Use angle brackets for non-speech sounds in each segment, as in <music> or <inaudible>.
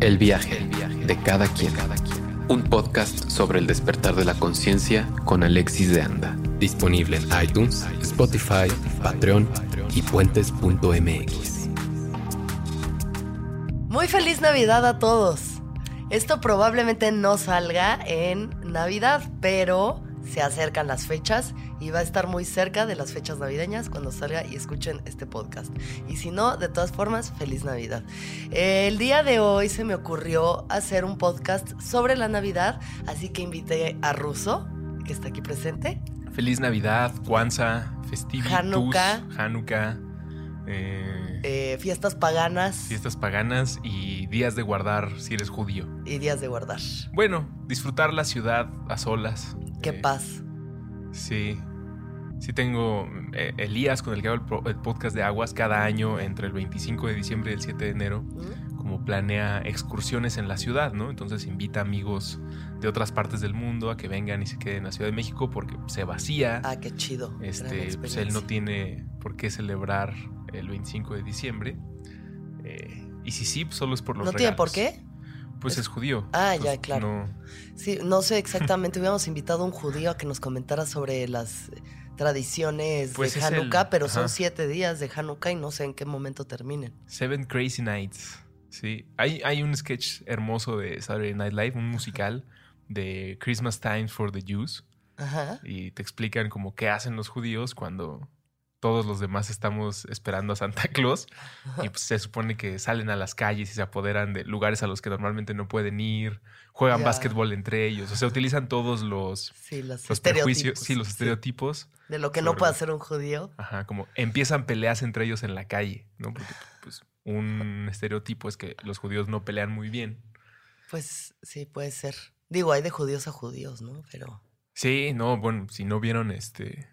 El viaje, de cada quien. Un podcast sobre el despertar de la conciencia con Alexis de Anda. Disponible en iTunes, Spotify, Patreon y puentes.mx. Muy feliz Navidad a todos. Esto probablemente no salga en Navidad, pero se acercan las fechas y va a estar muy cerca de las fechas navideñas cuando salga y escuchen este podcast. Y si no, de todas formas, feliz Navidad. El día de hoy se me ocurrió hacer un podcast sobre la Navidad, así que invité a Russo, que está aquí presente. Feliz Navidad, Kwanzaa, Festivitus, Hanukkah. Hanukkah, eh, Eh, fiestas paganas fiestas paganas y días de guardar si eres judío. y días de guardar. Bueno, disfrutar la ciudad a solas. Qué Eh, paz. Sí. Sí tengo eh, Elías con el que hago el, pro- el podcast de aguas cada año entre el 25 de diciembre y el 7 de enero. ¿Mm? como planea excursiones en la ciudad, ¿no? Entonces invita amigos de otras partes del mundo a que vengan y se queden en la Ciudad de México porque se vacía. Ah, qué chido. este, pues él no tiene por qué celebrar el 25 de diciembre. Eh, y si sí, pues solo es por los ¿No tiene regalos. por qué? Pues Es- es, judío. Ah, Entonces, ya, claro. no- Sí, no sé <laughs> exactamente. Hubiéramos invitado a un judío a que nos comentara sobre las tradiciones Pues de es el- Hanukkah, pero son siete días de Hanukkah y no sé en qué momento terminen. Seven Crazy Nights. Sí. Hay, hay un sketch hermoso de Saturday Night Live, un musical de Christmas Time for the Jews. Ajá. y te explican como qué hacen los judíos cuando todos los demás estamos esperando a Santa <laughs> Claus y pues se supone que salen a las calles y se apoderan de lugares a los que normalmente no pueden ir, juegan básquetbol entre ellos, o sea, utilizan todos los, Sí, los, los estereotipos. prejuicios, sí, los estereotipos, De lo que no puede hacer un judío. ajá, como empiezan peleas entre ellos en la calle, ¿no? Porque pues un estereotipo es que los judíos no pelean muy bien. Pues sí, puede ser. Digo, hay de judíos a judíos, ¿no? Pero. Sí, no, bueno, si no vieron este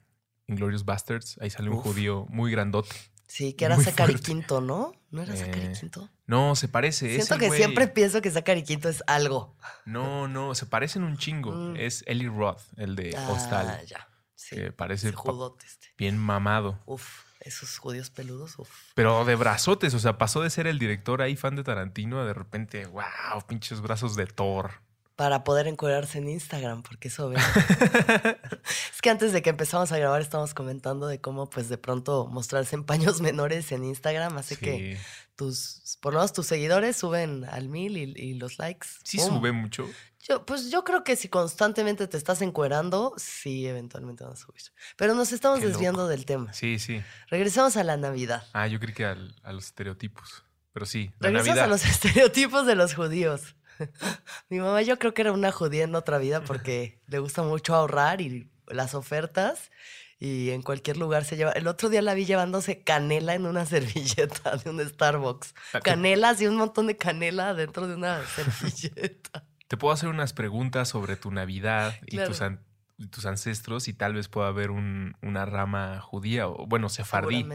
Inglorious Bastards, ahí sale un Uf. judío muy grandote. Sí, que era Zachary. Quinto, ¿no? ¿No era Zachary Eh, Quinto? No, se parece. Siento que güey. siempre pienso que Zachary Quinto es algo. No, no, se parecen un chingo. Mm. Es Eli Roth, el de Ah, Hostal. ya. Sí. que parece este. bien mamado. Uf, esos judíos peludos, uf. Pero de brazotes, o sea, pasó de ser el director ahí fan de Tarantino a de repente, wow, pinches brazos de Thor. Para poder encuadrarse en Instagram, porque eso ve. <laughs> es que antes de que empezamos a grabar estábamos comentando de cómo pues de pronto mostrarse en paños <laughs> menores en Instagram hace que Sí, tus, por lo menos tus seguidores suben al mil y, y los likes. sí ¡pum! sube mucho. Yo, pues yo creo que si constantemente te estás encuerando, sí, eventualmente van a subir. Pero nos estamos Qué desviando loco. del tema. Sí, sí. Regresamos a la Navidad. Ah, yo creí que al- a los estereotipos. Pero sí, la Regresamos Navidad. a los <laughs> estereotipos de los judíos. <laughs> Mi mamá yo creo que era una judía en otra vida porque <laughs> le gusta mucho ahorrar y las ofertas y en cualquier lugar se lleva. El otro día la vi llevándose canela en una <laughs> servilleta de un Starbucks. Ah, te- Canela, así un montón de canela dentro de una servilleta. Te puedo hacer unas preguntas sobre tu Navidad y Claro. tus, an- y tus ancestros y tal vez pueda haber un- una rama judía o, bueno, sefardí.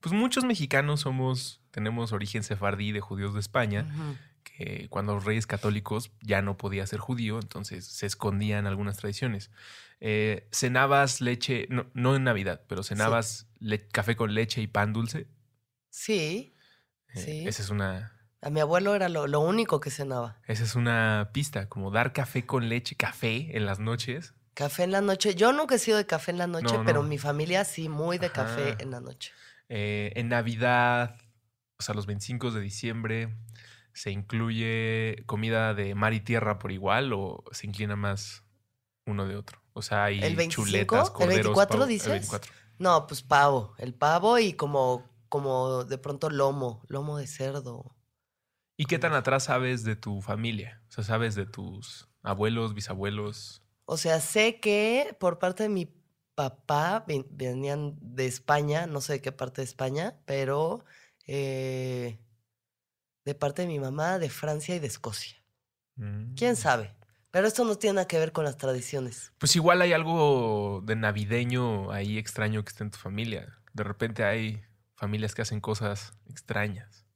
Pues muchos mexicanos somos, tenemos origen sefardí de judíos de España. Que cuando los reyes católicos ya no podía ser judío, entonces se escondían algunas tradiciones. Eh, cenabas leche, no, no en Navidad, pero cenabas le- café con leche y pan dulce. Sí, Eh, Sí. Esa es una, a mi abuelo era lo, lo único que cenaba. esa es una pista, como dar café con leche, café en las noches. Café en la noche. Yo nunca he sido de café en la noche, No, pero no. mi familia sí, muy de café en la noche. Eh, en Navidad, o sea, los 25 de diciembre, ¿se incluye comida de mar y tierra por igual o se inclina más uno de otro? O sea, hay ¿El 25? chuletas, ¿El corderos, 24 pavo- dices? El 24. No, pues pavo. El pavo y como, como de pronto lomo, lomo de cerdo. ¿Y qué tan atrás sabes de tu familia? O sea, ¿sabes de tus abuelos, bisabuelos? O sea, sé que por parte de mi papá ven- venían de España, no sé de qué parte de España, pero eh, de parte de mi mamá, de Francia y de Escocia. ¿Quién Mm. sabe? Pero esto no tiene nada que ver con las tradiciones. Pues igual hay algo de navideño ahí extraño que está en tu familia. De repente hay familias que hacen cosas extrañas.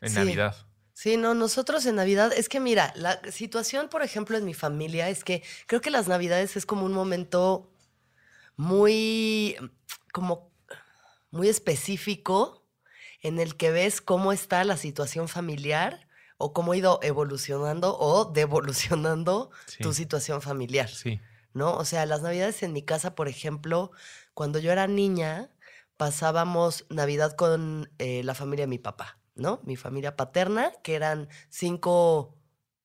En Sí. Navidad. Sí, no, nosotros en Navidad, es que mira, la situación, por ejemplo, en mi familia es que creo que las Navidades es como un momento muy, como, muy específico en el que ves cómo está la situación familiar o cómo ha ido evolucionando o devolucionando Sí. tu situación familiar, Sí. ¿no? O sea, las navidades en mi casa, por ejemplo, cuando yo era niña, pasábamos Navidad con eh, la familia de mi papá, ¿no? Mi familia paterna, que eran cinco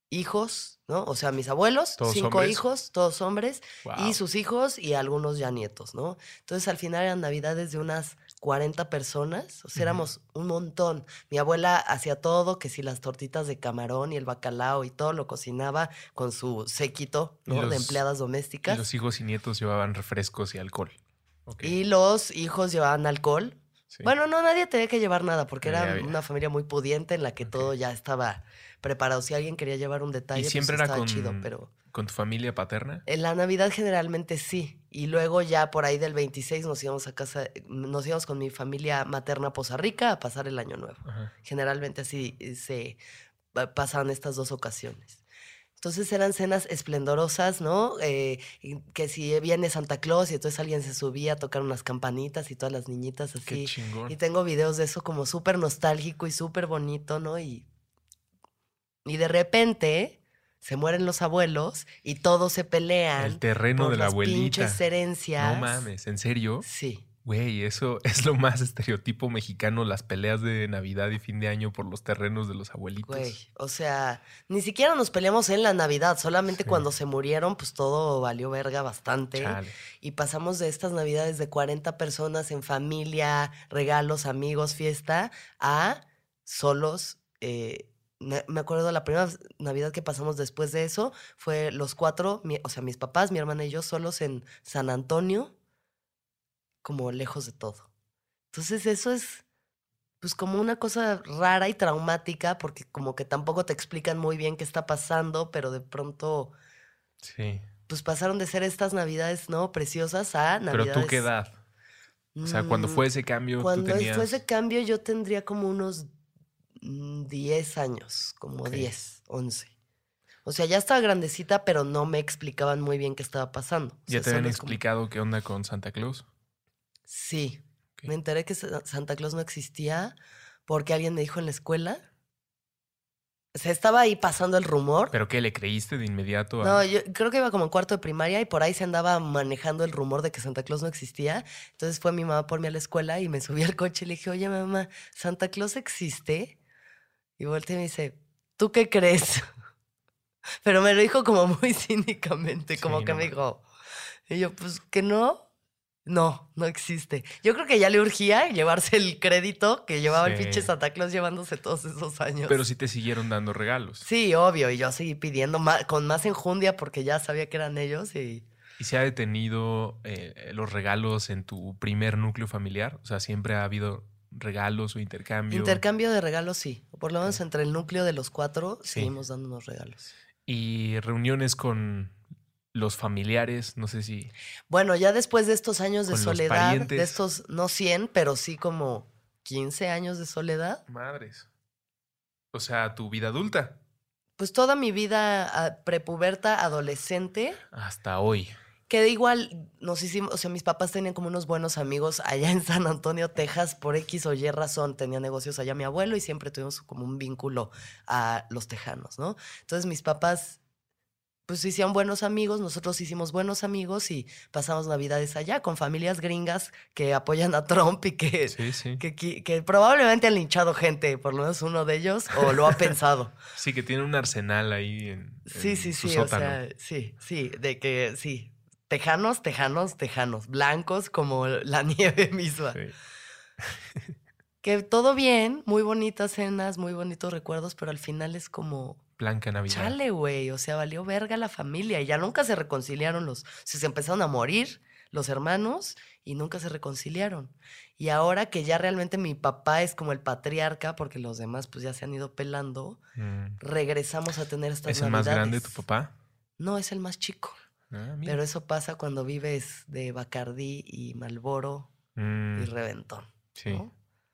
hijos, ¿no? O sea, mis abuelos, ¿Todos cinco hombres? hijos, todos hombres, Wow. y sus hijos y algunos ya nietos, ¿no? Entonces al final eran navidades de unas 40 personas, o sea, éramos un montón. Mi abuela hacía todo, que si las tortitas de camarón y el bacalao y todo lo cocinaba con su séquito, Y ¿no? los- de empleadas Y domésticas. los hijos y nietos llevaban refrescos y alcohol. Y los hijos llevaban alcohol. sí. Bueno, no, nadie tenía que llevar nada porque era había. una familia muy pudiente en la que todo ya estaba preparado. Si alguien quería llevar un detalle, ¿Y pues siempre era estaba con, chido, pero... con tu familia paterna? En la Navidad generalmente sí. Y luego ya por ahí del 26 nos íbamos a casa, nos íbamos con mi familia materna a Poza Rica a pasar el año nuevo. Ajá. Generalmente así eh, se pa- pasaban estas dos ocasiones. Entonces eran cenas esplendorosas, ¿no? Eh, que si viene Santa Claus y entonces alguien se subía a tocar unas campanitas y todas las niñitas Qué así. chingón. Y tengo videos de eso como súper nostálgico y súper bonito, ¿no? Y, y de repente se mueren los abuelos y todos se pelean. El terreno por de la las abuelita. herencias. No mames, ¿en serio? Sí. Güey, eso <laughs> es lo más estereotipo mexicano, las peleas de Navidad y fin de año por los terrenos de los abuelitos. Güey, o sea, ni siquiera nos peleamos en la Navidad, solamente Sí. cuando se murieron, pues todo valió verga bastante. Chale. Y pasamos de estas Navidades de 40 personas en familia, regalos, amigos, fiesta, a solos. eh, me acuerdo la primera Navidad que pasamos después de eso fue los cuatro, mi- o sea, mis papás, mi hermana y yo solos en San Antonio, como lejos de todo. Entonces eso es pues como una cosa rara y traumática porque como que tampoco te explican muy bien qué está pasando, pero de pronto Sí. pues pasaron de ser estas navidades, ¿no? Preciosas a navidades. Pero tú qué edad? O sea, cuando Mm, fue ese cambio, Cuando tú tenías... fue ese cambio yo tendría como unos mm, 10 años, como Ok. 10, 11. O sea, ya estaba grandecita, pero no me explicaban muy bien qué estaba pasando. O ¿Ya sea, te habían como- explicado qué onda con Santa Claus? Sí. Me enteré que Sa- Santa Claus no existía porque alguien me dijo en la escuela. O sea, estaba ahí pasando el rumor. ¿Pero qué, le creíste de inmediato? a- No, yo creo que iba como en cuarto de primaria y por ahí se andaba manejando el rumor de que Santa Claus no existía. Entonces fue mi mamá por mí a la escuela y me <laughs> subí al coche y le dije, oye mamá, ¿Santa Claus existe? Y volteé y me dice, ¿tú qué crees? <laughs> Pero me lo dijo como <laughs> muy cínicamente, como Sí, que no me dijo, y yo, pues que no. No, no existe. Yo creo que ya le urgía llevarse el crédito que llevaba el pinche Santa Claus llevándose todos esos años. Pero sí te siguieron dando regalos. Sí, obvio, y yo seguí pidiendo con más enjundia porque ya sabía que eran ellos y ¿Y se ha detenido eh, los regalos en tu primer núcleo familiar? O sea, siempre ha habido regalos o intercambio. intercambio de regalos sí, por lo menos entre el núcleo de los cuatro Sí. seguimos dándonos regalos. y reuniones con los familiares, no sé si... Bueno, ya después de estos años de soledad, de estos no 100, pero sí como 15 años de soledad, Madres. O sea, tu vida adulta. pues toda mi vida ah, prepuberta, adolescente, Hasta hoy. Que de igual nos hicimos, o sea, mis papás tenían como unos buenos amigos allá en San Antonio, Texas, por X o Y razón, tenía negocios allá mi abuelo y siempre tuvimos como un vínculo a los tejanos, ¿no? Entonces mis papás, pues hicieron buenos amigos, nosotros hicimos buenos amigos y pasamos navidades allá con familias gringas que apoyan a Trump y que, Sí, sí. que, que- que probablemente han linchado gente, por lo menos uno de ellos, o lo ha <laughs> pensado. Sí, que tiene un arsenal ahí en, Sí, en sí, su sí, o sea, sí, sí, de que sí. Tejanos, tejanos, tejanos, blancos como la <laughs> nieve misma. Sí. Que todo bien, muy bonitas cenas, muy bonitos recuerdos, pero al final es como, Blanca Navidad. chale, güey, o sea, valió verga la familia y ya nunca se reconciliaron los, o sea, se empezaron a morir los hermanos y nunca se reconciliaron. Y ahora que ya realmente mi papá es como el patriarca, porque los demás pues ya se han ido pelando, Mm. regresamos a tener estas ¿Es el más grande tu papá? No, es el más chico. Ah. Pero eso pasa cuando vives de Bacardí y Malboro Mm, y Reventón. sí. ¿no?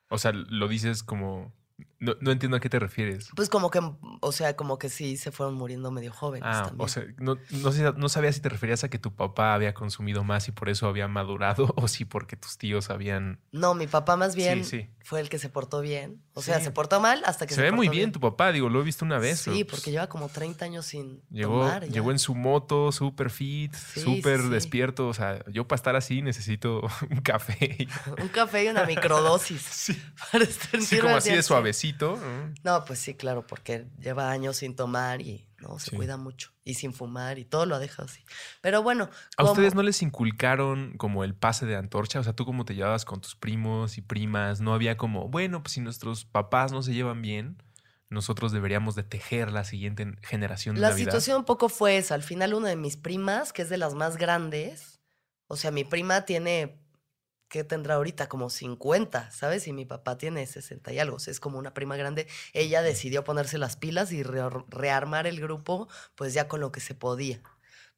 O sea, lo dices como No, no entiendo a qué te refieres. Pues como que, o sea, como que sí se fueron muriendo medio jóvenes Ah, también. o sea, no, no, no sabía si te referías a que tu papá había consumido más y por eso había madurado <laughs> o si porque tus tíos habían... no, mi papá más bien Sí, sí. fue el que se portó bien. O sea, Sí. se portó mal hasta que Se se, ve muy bien tu papá, digo, lo he visto una vez. Sí, pero, porque pues, lleva como 30 años sin Llegó, tomar. ya. llegó en su moto, súper fit, Sí, súper sí, sí. despierto. O sea, yo para estar así necesito <laughs> un café. <laughs> Un café y una microdosis. sí, para sí, sentirme como así de al ¿no? No, pues sí, claro, porque lleva años sin tomar y no se Sí. cuida mucho. Y sin fumar y todo lo ha dejado así. Pero bueno, ¿A ustedes no les inculcaron como el pase de antorcha? O sea, tú cómo te llevabas con tus primos y primas, no había como, bueno, pues si nuestros papás no se llevan bien, nosotros deberíamos de tejer la siguiente generación de La Navidad. situación un poco fue esa. Al final, una de mis primas, que es de las más grandes, o sea, mi prima tiene, ¿qué tendrá ahorita? Como 50, ¿sabes? Y mi papá tiene 60 y algo. O sea, es como una prima grande. Ella decidió ponerse las pilas y re- rearmar el grupo, pues ya con lo que se podía,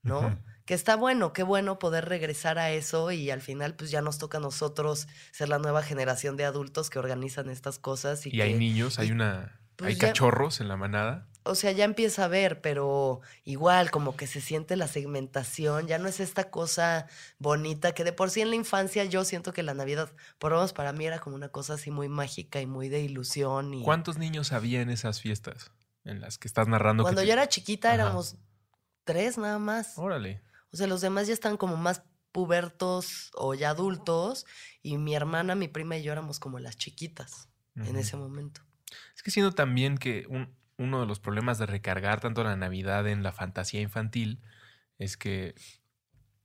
¿no? Que está bueno, qué bueno poder regresar a eso y al final, pues ya nos toca a nosotros ser la nueva generación de adultos que organizan estas cosas. Y, Y hay que- niños, hay una... pues hay ya- cachorros en la manada. O sea, ya empieza a ver, pero igual como que se siente la segmentación, ya no es esta cosa bonita que de por sí en la infancia yo siento que la Navidad, por lo menos para mí era como una cosa así muy mágica y muy de ilusión. Y ¿Cuántos niños había en esas fiestas en las que estás narrando? que cuando te- yo era chiquita Ajá. éramos tres nada más. Órale. O sea, los demás ya están como más pubertos o ya adultos y mi hermana, mi prima y yo éramos como las chiquitas en ese momento. Es que siento también que un- uno de los problemas de recargar tanto la Navidad en la fantasía infantil es que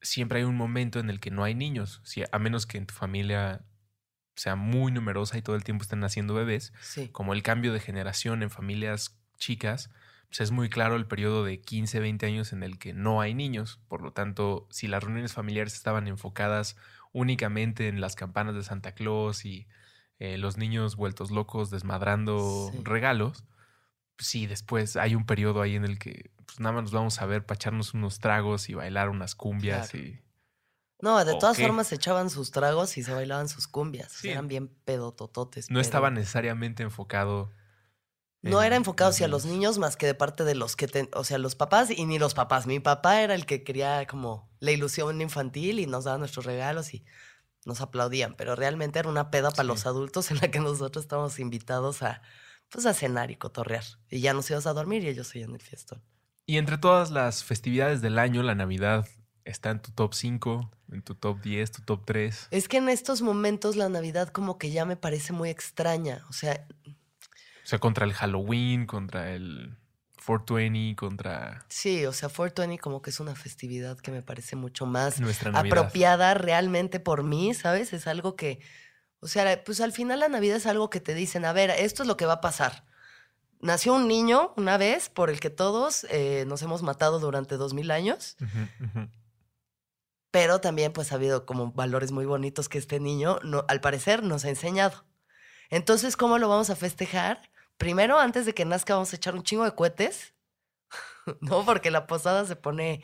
siempre hay un momento en el que no hay niños, si, a menos que en tu familia sea muy numerosa y todo el tiempo estén naciendo bebés, Sí. como el cambio de generación en familias chicas, pues es muy claro el periodo de 15, 20 años en el que no hay niños. Por lo tanto, si las reuniones familiares estaban enfocadas únicamente en las campanas de Santa Claus y eh, los niños vueltos locos desmadrando Sí. regalos, sí, después hay un periodo ahí en el que pues, nada más nos vamos a ver para echarnos unos tragos y bailar unas cumbias Claro. y... No, de ¿O todas qué? formas se echaban sus tragos y se bailaban sus cumbias. Sí. Eran bien pedotototes. No pero estaba necesariamente enfocado... No era enfocado hacia los niños más que de parte de los que, ten- o sea, los papás y ni los papás. Mi papá era el que quería como la ilusión infantil y nos daba nuestros regalos y nos aplaudían, pero realmente era una peda para los adultos en la que nosotros estábamos invitados a, pues, a cenar y cotorrear. Y ya nos íbamos a dormir y ellos seguían el fiestón. Y entre todas las festividades del año, la Navidad está en tu top 5, en tu top 10, tu top 3. Es que en estos momentos la Navidad como que ya me parece muy extraña. O sea, O sea, contra el Halloween, contra el 420, contra sí, o sea, 420 como que es una festividad que me parece mucho más nuestra apropiada realmente por mí, ¿sabes? Es algo que, o sea, pues al final la Navidad es algo que te dicen, a ver, esto es lo que va a pasar. Nació un niño una vez por el que todos eh, nos hemos matado durante dos mil años, pero también pues ha habido como valores muy bonitos que este niño, no, al parecer, nos ha enseñado. Entonces, ¿cómo lo vamos a festejar? Primero, antes de que nazca, vamos a echar un chingo de cohetes, <laughs> ¿no? Porque la posada se pone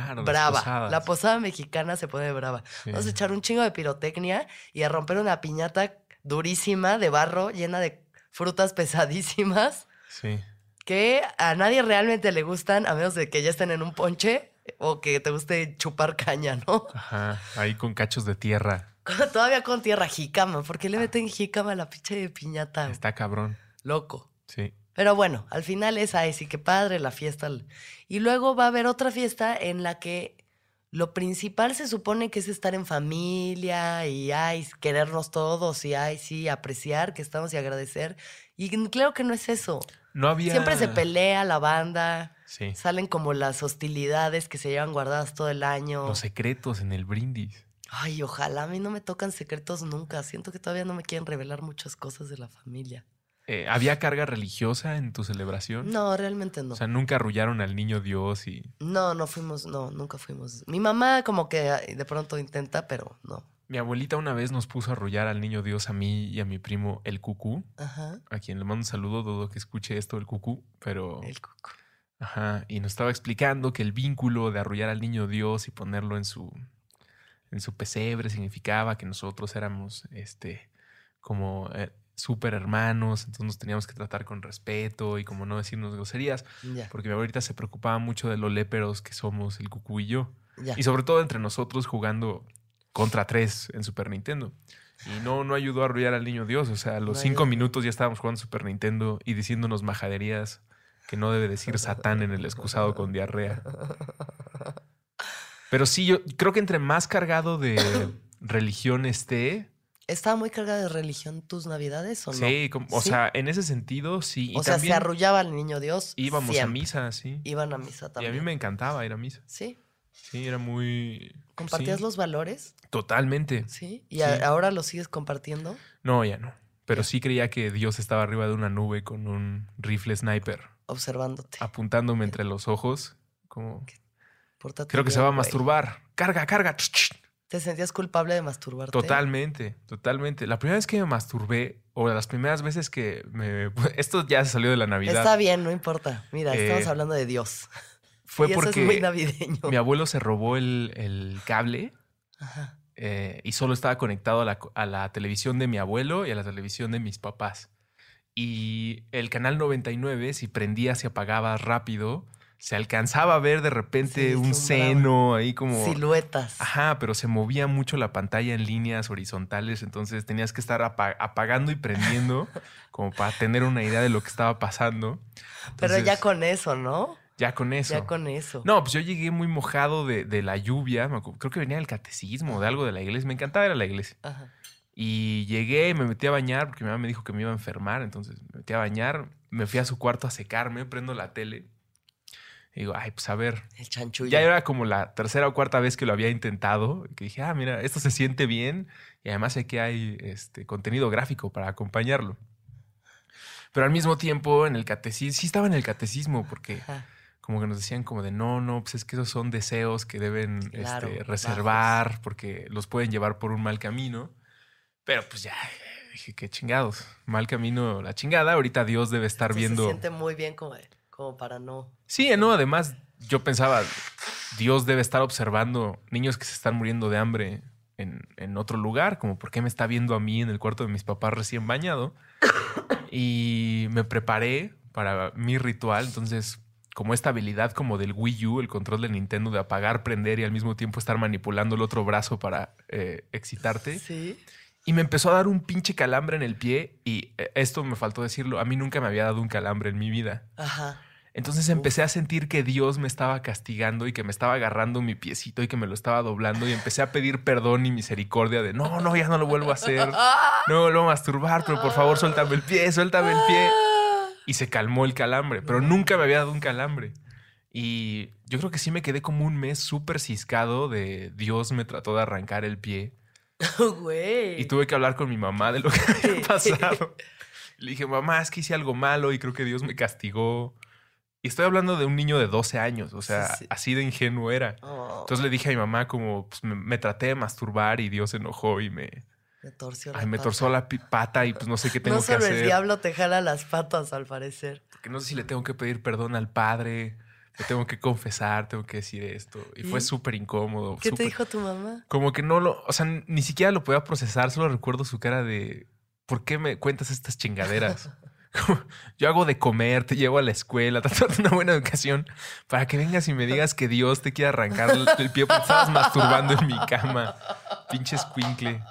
Claro, brava. La posada mexicana se pone brava. Sí. Vamos a echar un chingo de pirotecnia y a romper una piñata durísima de barro llena de frutas pesadísimas Sí. que a nadie realmente le gustan a menos de que ya estén en un ponche o que te guste chupar caña, ¿no? Ajá. Ahí con cachos de tierra. Todavía con tierra jícama. ¿Por qué le meten jícama a la pinche de piñata? Está cabrón. Loco. Sí. Pero bueno, al final es ahí, sí que padre la fiesta. Y luego va a haber otra fiesta en la que lo principal se supone que es estar en familia y ay, querernos todos y ay, sí, apreciar que estamos y agradecer. Y claro que no es eso. No había. Siempre se pelea la banda, Sí. salen como las hostilidades que se llevan guardadas todo el año. Los secretos en el brindis. Ay, ojalá a mí no me tocan secretos nunca. Siento que todavía no me quieren revelar muchas cosas de la familia. Eh, ¿Había carga religiosa en tu celebración? No, realmente no. O sea, nunca arrullaron al niño Dios y. No, no fuimos, no, nunca fuimos. Mi mamá como que ay, de pronto intenta, pero no. Mi abuelita una vez nos puso a arrullar al niño Dios a mí y a mi primo el cucú, Ajá. a quien le mando un saludo, dudo que escuche esto el cucú, pero... El cuco. Ajá, y nos estaba explicando que el vínculo de arrullar al niño Dios y ponerlo en su, en su pesebre significaba que nosotros éramos, este, como eh, súper hermanos, entonces nos teníamos que tratar con respeto y como no decirnos groserías, porque mi abuelita se preocupaba mucho de lo léperos que somos el cucú y yo. Y sobre todo entre nosotros jugando contra tres en Super Nintendo. Y no, no ayudó a arrullar al niño Dios. O sea, a los No cinco ayudó. minutos ya estábamos jugando Super Nintendo y diciéndonos majaderías que no debe decir Satán en el excusado con diarrea. <laughs> Pero sí, yo creo que entre más cargado de religión esté, ¿Estaba muy cargada de religión tus navidades o no? sí, como- o ¿Sí? sea, en ese sentido, sí. Y o sea, se también arrullaba al niño Dios. íbamos a misa, sí. Iban a misa Y a también. mí me encantaba ir a misa. Sí. Sí, era muy... ¿Compartías sí, los valores? Totalmente. Sí. ¿Y Sí. ahora los sigues compartiendo? No, ya no. Pero sí creía que Dios estaba arriba de una nube con un rifle sniper Observándote. apuntándome entre los ojos. Como, Pórtate creo que se va a güey. masturbar. Carga, carga. ch. ¿Te sentías culpable de masturbarte? Totalmente, totalmente. La primera vez que me masturbé, o las primeras veces que me... <laughs> Esto ya se salió de la Navidad. Está bien, no importa. Mira, Eh, estamos hablando de Dios. <laughs> Fue y eso porque es muy navideño. mi abuelo se robó el, el cable Ajá. eh, y solo estaba conectado a la, a la televisión de mi abuelo y a la televisión de mis papás. Y el canal 99, si prendías y apagabas rápido, se alcanzaba a ver de repente un seno ahí como... Siluetas. Ajá, pero se movía mucho la pantalla en líneas horizontales, entonces tenías que estar apa- apagando y prendiendo <laughs> como para tener una idea de lo que estaba pasando. Pero ya con eso, ¿no? ya con eso. Ya con eso. No, pues yo llegué muy mojado de, de la lluvia. Creo que venía del catecismo, de algo de la iglesia. Me encantaba ir a la iglesia. Ajá. Y llegué y me metí a bañar porque mi mamá me dijo que me iba a enfermar. Entonces me metí a bañar, me fui a su cuarto a secarme, prendo la tele. Y digo, ay, pues a ver. El chanchullo. Ya era como la tercera o cuarta vez que lo había intentado. Que dije, ah, mira, esto se siente bien. Y además sé que hay este, contenido gráfico para acompañarlo. Pero al mismo tiempo, en el catecismo, sí estaba en el catecismo porque Ajá. como que nos decían como de no, no, pues es que esos son deseos que deben Claro, este, reservar porque los pueden llevar por un mal camino. Pero pues ya, dije, qué chingados, mal camino, la chingada. Ahorita Dios debe estar Entonces viendo. Se siente muy bien como, como para no. Sí, no, además yo pensaba, Dios debe estar observando niños que se están muriendo de hambre en, en otro lugar, como por qué me está viendo a mí en el cuarto de mis papás recién bañado. <coughs> Y me preparé para mi ritual, entonces como esta habilidad como del Wii U, el control de Nintendo de apagar, prender y al mismo tiempo estar manipulando el otro brazo para eh, excitarte. Sí. Y me empezó a dar un pinche calambre en el pie y eh, esto me faltó decirlo, a mí nunca me había dado un calambre en mi vida. Ajá. Entonces empecé a sentir que Dios me estaba castigando y que me estaba agarrando mi piecito y que me lo estaba doblando y empecé a pedir perdón y misericordia de no, no, ya no lo vuelvo a hacer. <laughs> No me vuelvo a masturbar, pero por favor suéltame el pie, suéltame el pie. Y se calmó el calambre, pero nunca me había dado un calambre. Y yo creo que sí me quedé como un mes súper ciscado de Dios me trató de arrancar el pie. <laughs> Güey. Y tuve que hablar con mi mamá de lo que había <laughs> pasado. Le dije, mamá, es que hice algo malo y creo que Dios me castigó. Y estoy hablando de un niño de 12 años, o sea, Sí, sí. así de ingenuo era. Oh, Entonces le dije a mi mamá como, pues me, me traté de masturbar y Dios se enojó y me, me torció la ay, me pata. torció la pata y pues no sé qué <laughs> tengo No que solo hacer. el diablo te jala las patas, al parecer. Porque no sé si le tengo que pedir perdón al padre, le tengo que confesar, tengo que decir esto. Y fue súper incómodo. ¿Qué te dijo tu mamá? Como que no lo, o sea, ni siquiera lo podía procesar, solo recuerdo su cara de, ¿por qué me cuentas estas chingaderas? <laughs> Yo hago de comer, te llevo a la escuela, <laughs> te doy una buena educación para que vengas y me digas que Dios te quiere arrancar el, el pie porque estabas masturbando en mi cama. Pinche escuincle.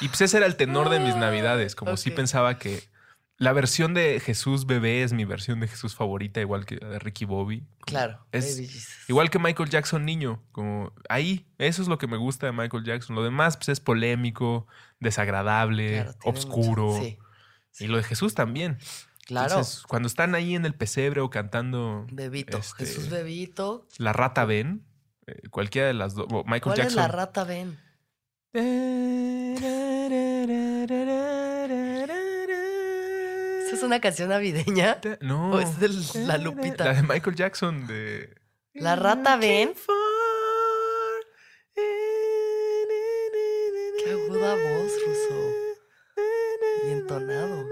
Y pues ese era el tenor de mis navidades, como si Ok. pensaba que la versión de Jesús bebé es mi versión de Jesús favorita, igual que la de Ricky Bobby. Claro. Es Baby Jesus. Igual que Michael Jackson niño, como ahí, eso es lo que me gusta de Michael Jackson. Lo demás pues, es polémico, desagradable, Claro, obscuro. mucho- Sí, Y lo de Jesús también. claro. Entonces, cuando están ahí en el pesebre o cantando Bebito. este, Jesús Bebito. La Rata Ben, eh, cualquiera de las dos, Michael ¿Cuál Jackson. es la rata Ben? ¿Esa es una canción navideña? No. ¿O es de la Lupita? La de Michael Jackson de... ¿La rata Ben? Qué aguda voz, Ruso. Y entonado.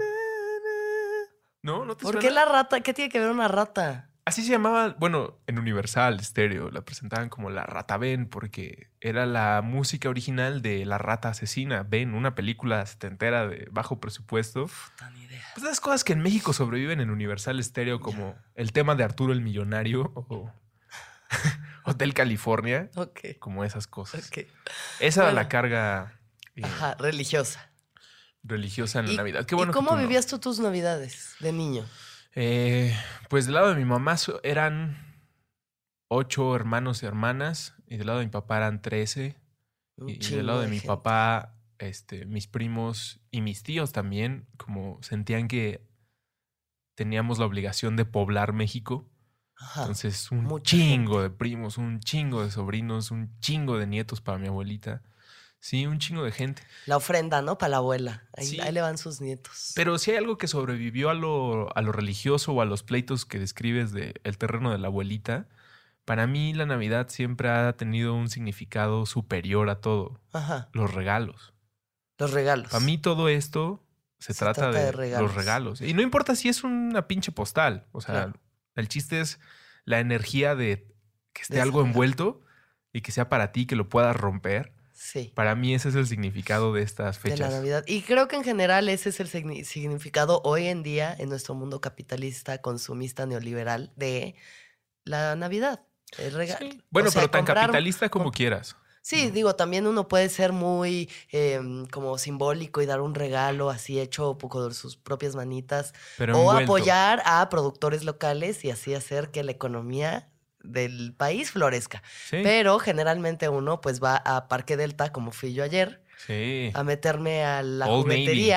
No, no te ¿Por suena? qué la rata? ¿Qué tiene que ver una rata? Así se llamaba, bueno, en Universal Stereo la presentaban como la Rata Ben porque era la música original de La Rata Asesina, Ben, una película setentera de bajo presupuesto. Puta, ni idea. Pues las cosas que en México sobreviven en Universal Stereo como el tema de Arturo el Millonario o <laughs> Hotel California, Ok. como esas cosas. Ok. Esa era la carga eh, Ajá, religiosa. Religiosa en la ¿Y- Navidad. Qué bueno ¿Y que cómo tú no. vivías tú tus navidades de niño? Eh, pues del lado de mi mamá eran ocho hermanos y hermanas y del lado de mi papá eran trece. Y, del lado de, mi gente. papá, este, mis primos y mis tíos también, como sentían que teníamos la obligación de poblar México. Ajá. Entonces, un chingo de primos, un chingo de sobrinos, un chingo de nietos para mi abuelita. Sí, un chingo de gente. La ofrenda, ¿no? Para la abuela. Ahí, Sí. ahí le van sus nietos. Pero si hay algo que sobrevivió a lo, a lo religioso o a los pleitos que describes del terreno de la abuelita, para mí la Navidad siempre ha tenido un significado superior a todo. Ajá. Los regalos. Los regalos. Para mí todo esto se, Se trata, trata de, de regalos. los regalos. Y no importa si es una pinche postal. O sea, Claro. el chiste es la energía de que esté De algo envuelto y que sea para ti, que lo puedas romper. Sí. Para mí ese es el significado de estas De la fechas. Navidad. Y creo que en general ese es el signi- significado hoy en día en nuestro mundo capitalista, consumista, neoliberal de la Navidad. El rega- Sí. Bueno, o sea, pero tan comprar- capitalista como comp- quieras. Sí, digo, también uno puede ser muy em, como simbólico y dar un regalo así hecho con sus propias manitas. Pero o envuelto. apoyar a productores locales y así hacer que la economía del país florezca. Sí. Pero generalmente uno pues va a Parque Delta, como fui yo ayer, Sí. a meterme a la Old Navy.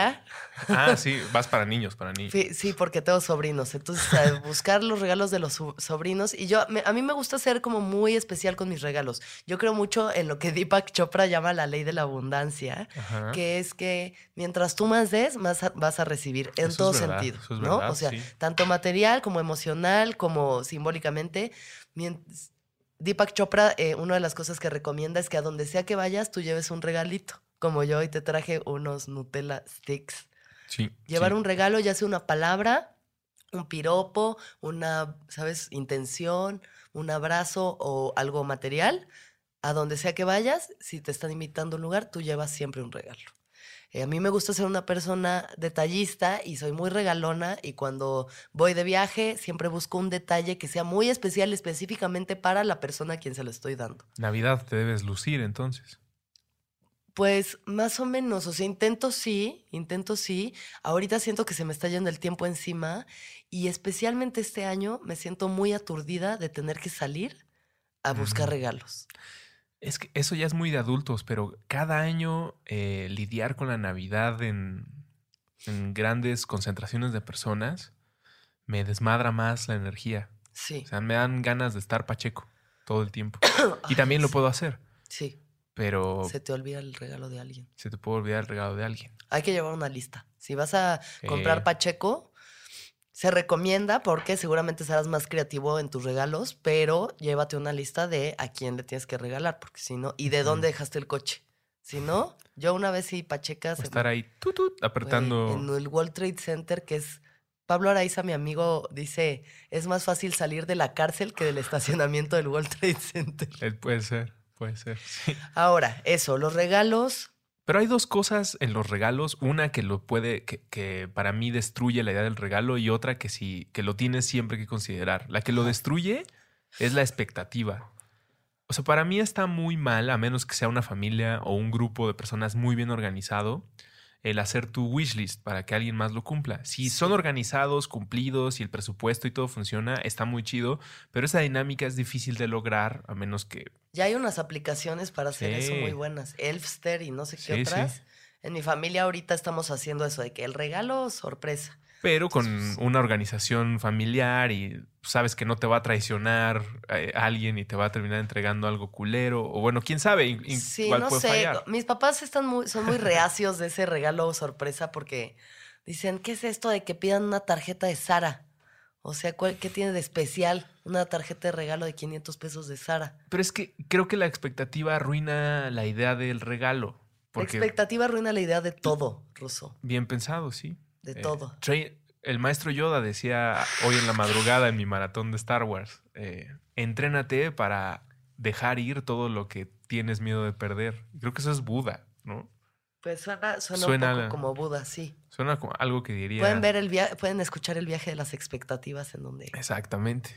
Ah, sí, vas para niños, para niños. Sí, sí, porque tengo sobrinos. Entonces, a <laughs> buscar los regalos de los so- sobrinos. Y yo, me- a mí me gusta ser como muy especial con mis regalos. Yo creo mucho en lo que Deepak Chopra llama la ley de la abundancia, Ajá. que es que mientras tú más des, más vas a recibir en Eso es todo verdad, sentido. ¿no? o sea, sí. tanto material como emocional, como simbólicamente. Mien- Deepak Chopra, eh, una de las cosas que recomienda es que a donde sea que vayas, tú lleves un regalito. Como yo hoy te traje unos Nutella Sticks. Sí. Llevar sí. un regalo, ya sea una palabra, un piropo, una, ¿sabes? Intención, un abrazo o algo material. A donde sea que vayas, si te están invitando a un lugar, tú llevas siempre un regalo. Eh, a mí me gusta ser una persona detallista y soy muy regalona y cuando voy de viaje siempre busco un detalle que sea muy especial específicamente para la persona a quien se lo estoy dando. Navidad te debes lucir entonces. Pues más o menos, o sea, intento sí, intento sí. Ahorita siento que se me está yendo el tiempo encima y especialmente este año me siento muy aturdida de tener que salir a buscar regalos. Es que eso ya es muy de adultos, pero cada año eh, lidiar con la Navidad en, en grandes concentraciones de personas me desmadra más la energía. Sí. O sea, me dan ganas de estar pacheco todo el tiempo. <coughs> Y también lo puedo hacer, Sí, pero se te olvida el regalo de alguien. se te puede olvidar el regalo de alguien. Hay que llevar una lista. Si vas a comprar Eh. Pacheco, se recomienda porque seguramente serás más creativo en tus regalos, pero llévate una lista de a quién le tienes que regalar, porque si no, y de dónde dejaste el coche. Si no, yo una vez sí Pacheca se estar ahí tutut, Güey, apretando. en el World Trade Center, que es. Pablo Araiza, mi amigo, dice: es más fácil salir de la cárcel que del estacionamiento del World Trade Center. Eh, puede ser, puede ser. sí. Ahora, eso, los regalos. Pero hay dos cosas en los regalos. Una que lo puede, que, que para mí destruye la idea del regalo y otra que sí, que lo tienes siempre que considerar. La que lo destruye es la expectativa. O sea, para mí está muy mal, a menos que sea una familia o un grupo de personas muy bien organizado, el hacer tu wishlist para que alguien más lo cumpla. Si son organizados, cumplidos y el presupuesto y todo funciona, está muy chido, pero esa dinámica es difícil de lograr a menos que Ya hay unas aplicaciones para hacer eso muy buenas. Elfster y no sé qué Sí, sí. otras. En mi familia ahorita estamos haciendo eso de que el regalo sorpresa. Pero con Entonces, una organización familiar y sabes que no te va a traicionar eh, alguien y te va a terminar entregando algo culero. O bueno, quién sabe, in- Sí, igual no puede sé. fallar. Mis papás están muy, son muy reacios de ese regalo sorpresa porque dicen, ¿qué es esto de que pidan una tarjeta de Sara? O sea, ¿cuál- ¿qué tiene de especial una tarjeta de regalo de 500 pesos de Sara? Pero es que creo que la expectativa arruina la idea del regalo. La expectativa arruina la idea de todo, Ruso. bien pensado, sí. De Eh, todo. el maestro Yoda decía hoy en la madrugada en mi maratón de Star Wars, eh, entrénate para dejar ir todo lo que tienes miedo de perder. Creo que eso es Buda, ¿no? Pues suena, suena, Suena un poco la- como Buda, sí. Suena como algo que diría. Pueden ver el viaje, pueden escuchar el viaje de las expectativas en donde Exactamente.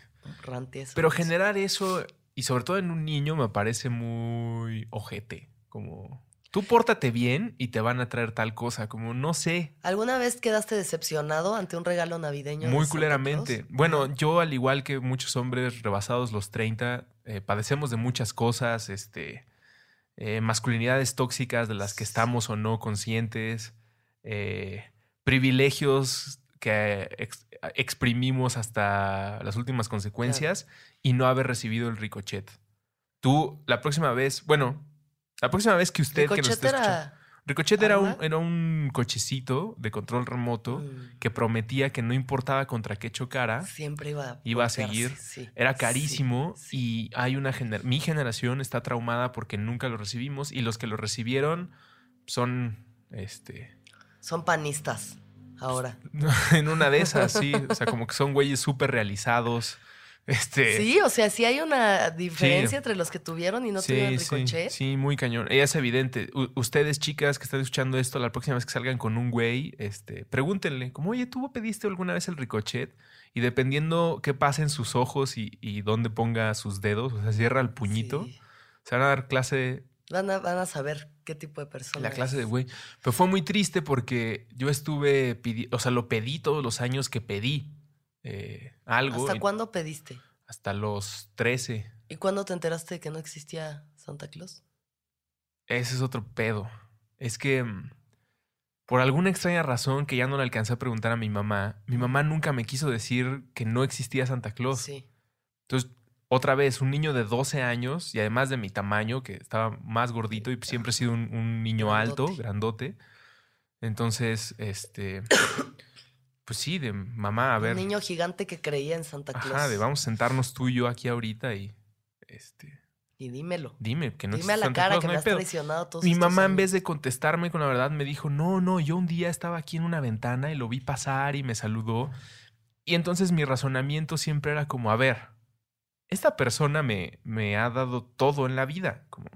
rante eso. Pero generar eso, y sobre todo en un niño, me parece muy ojete. Como, tú pórtate bien y te van a traer tal cosa. Como, no sé, ¿Alguna vez quedaste decepcionado ante un regalo navideño? de muy culeramente. Bueno, yo al igual que muchos hombres rebasados los 30, eh, padecemos de muchas cosas, este, eh, masculinidades tóxicas de las que estamos o no conscientes, eh, privilegios que ex- exprimimos hasta las últimas consecuencias y no haber recibido el ricochet. Tú, la próxima vez, bueno, la próxima vez que usted... que nos esté era... Ricochet era un, era un cochecito de control remoto Mm, que prometía que no importaba contra qué chocara, siempre iba a, iba a seguir. sí, era sí, carísimo sí. y hay una gener mi generación está traumada porque nunca lo recibimos y los que lo recibieron son este Son panistas ahora. <laughs> en una de esas, sí, o sea, como que son güeyes súper realizados. Este Sí, o sea, sí hay una diferencia entre los que tuvieron y no tuvieron sí, ricochet. sí, muy cañón. Ella es evidente. U- ustedes, chicas que están escuchando esto, la próxima vez que salgan con un güey, este, pregúntenle, como, oye, ¿tú pediste alguna vez el ricochet? Y dependiendo qué pasa en sus ojos y, y dónde ponga sus dedos, o sea, cierra el puñito, se van a dar clase, Van a, van a saber qué tipo de persona. la clase de güey. Pero fue muy triste porque yo estuve pidiendo, o sea, lo pedí todos los años que pedí eh, algo. ¿Hasta cuándo pediste? Hasta los 13. ¿Y cuándo te enteraste de que no existía Santa Claus? Ese es otro pedo. Es que mm, por alguna extraña razón que ya no le alcancé a preguntar a mi mamá, mi mamá nunca me quiso decir que no existía Santa Claus. Sí. Entonces, otra vez, un niño de 12 años y además de mi tamaño, que estaba más gordito y siempre he sido un, un niño alto, grandote. Entonces, este, pues sí, de mamá, a ver, Un niño gigante que creía en Santa Claus. ajá, de vamos a sentarnos tú y yo aquí ahorita y, este, Y dímelo. dime que no Dime a la Santa cara Claus, que no me has pedo. traicionado todos Mi mamá, en vez de contestarme con la verdad, me dijo, no, no, yo un día estaba aquí en una ventana y lo vi pasar y me saludó. Y entonces mi razonamiento siempre era como, a ver, esta persona me, me ha dado todo en la vida. Como,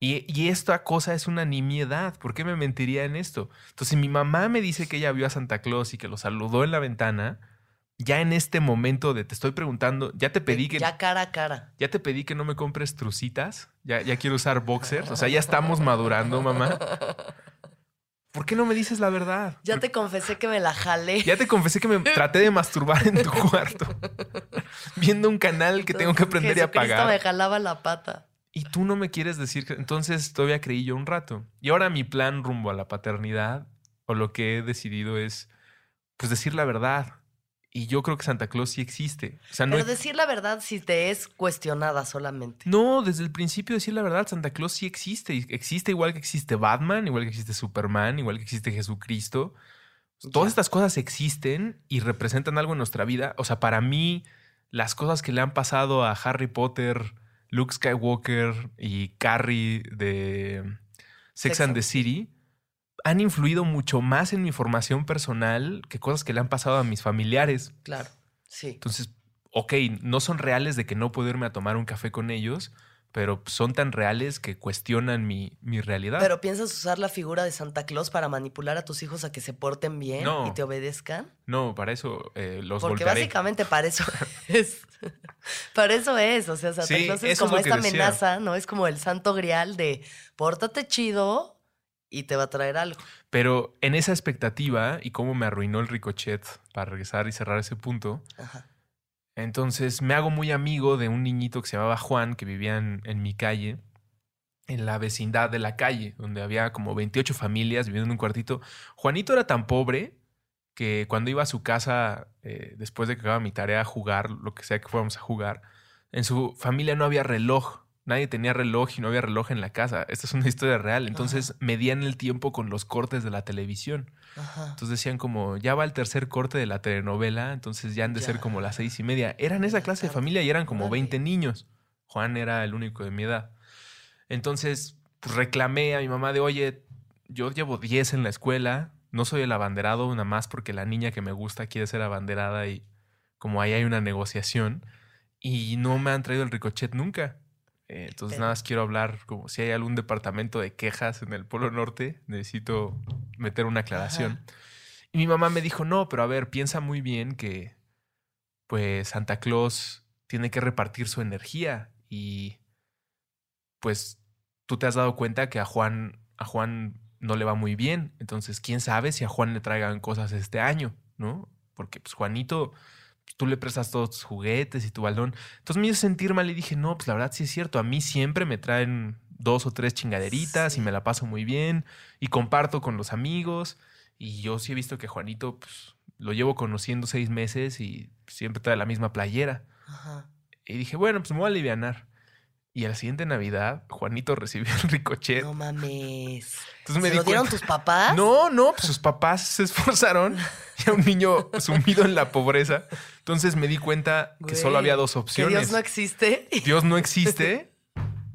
y, y esta cosa es una nimiedad. ¿Por qué me mentiría en esto? Entonces, si mi mamá me dice que ella vio a Santa Claus y que lo saludó en la ventana, ya en este momento de te estoy preguntando, ya te pedí que... Ya cara a cara. Ya te pedí que no me compres trucitas. Ya, ya quiero usar boxers. O sea, <laughs> ya estamos madurando, mamá. ¿Por qué no me dices la verdad? Ya te confesé que me la jalé. Ya te confesé que me <laughs> traté de masturbar en tu cuarto. Viendo un canal que tengo que aprender a Jesucristo apagar. me jalaba la pata. Y tú no me quieres decir que... Entonces todavía creí yo un rato. Y ahora mi plan rumbo a la paternidad, o lo que he decidido es, pues decir la verdad. Y yo creo que Santa Claus sí existe. O sea, no Pero decir la verdad si te es cuestionada solamente. No, desde el principio decir la verdad, Santa Claus sí existe. Existe igual que existe Batman, igual que existe Superman, igual que existe Jesucristo. Todas estas cosas existen y representan algo en nuestra vida. O sea, para mí, las cosas que le han pasado a Harry Potter, Luke Skywalker y Carrie de Sex, Sex and and the City han influido mucho más en mi formación personal que cosas que le han pasado a mis familiares. Claro, sí. Entonces, ok, no son reales de que no puedo irme a tomar un café con ellos, pero son tan reales que cuestionan mi, mi realidad. Pero piensas usar la figura de Santa Claus para manipular a tus hijos a que se porten bien No. y te obedezcan. no, para eso eh, los Porque básicamente para eso <laughs> es. para eso es. O sea, Santa Sí, Claus es como esta amenaza, ¿no? Es como el santo grial de pórtate chido y te va a traer algo. Pero en esa expectativa y cómo me arruinó el ricochet para regresar y cerrar ese punto, Ajá. Entonces me hago muy amigo de un niñito que se llamaba Juan, que vivía en, mi calle, en la vecindad de la calle, donde había como 28 familias viviendo en un cuartito. Juanito era tan pobre que cuando iba a su casa, eh, después de que acababa mi tarea a jugar, lo que sea que fuéramos a jugar, en su familia no había reloj. Nadie tenía reloj y no había reloj en la casa. Esta es una historia real. Entonces medían el tiempo con los cortes de la televisión. Ajá. Entonces decían como, ya va el tercer corte de la telenovela, entonces ya han de ser como las seis y media. Eran esa clase de familia y eran como Órale. 20 niños. Juan era el único de mi edad. Entonces, pues reclamé a mi mamá de, oye, yo llevo 10 en la escuela, no soy el abanderado, nada más porque la niña que me gusta quiere ser abanderada y como ahí hay una negociación y no me han traído el ricochet nunca. Eh, entonces Pero- nada más quiero hablar como si hay algún departamento de quejas en el Polo Norte, necesito meter una aclaración. Ajá. Y mi mamá me dijo, no, pero a ver, piensa muy bien que pues Santa Claus tiene que repartir su energía y pues tú te has dado cuenta que a Juan, a Juan no le va muy bien. Entonces, quién sabe si a Juan le traigan cosas este año, ¿no? Porque pues Juanito, tú le prestas todos tus juguetes y tu balón. Entonces me hizo sentir mal y dije, no, pues la verdad sí es cierto. A mí siempre me traen dos o tres chingaderitas Sí. y me la paso muy bien y comparto con los amigos. Y yo sí he visto que Juanito, pues lo llevo conociendo seis meses y siempre trae la misma playera. Ajá. Y dije, bueno, pues me voy a alivianar. Y a la siguiente Navidad, Juanito recibió el ricochet. No mames. Entonces me ¿Se di lo dieron cuenta- tus papás? No, no, pues sus papás se esforzaron. Y era un niño <laughs> sumido en la pobreza. Entonces me di cuenta que solo había dos Que opciones. Dios no existe. Dios no <laughs> existe.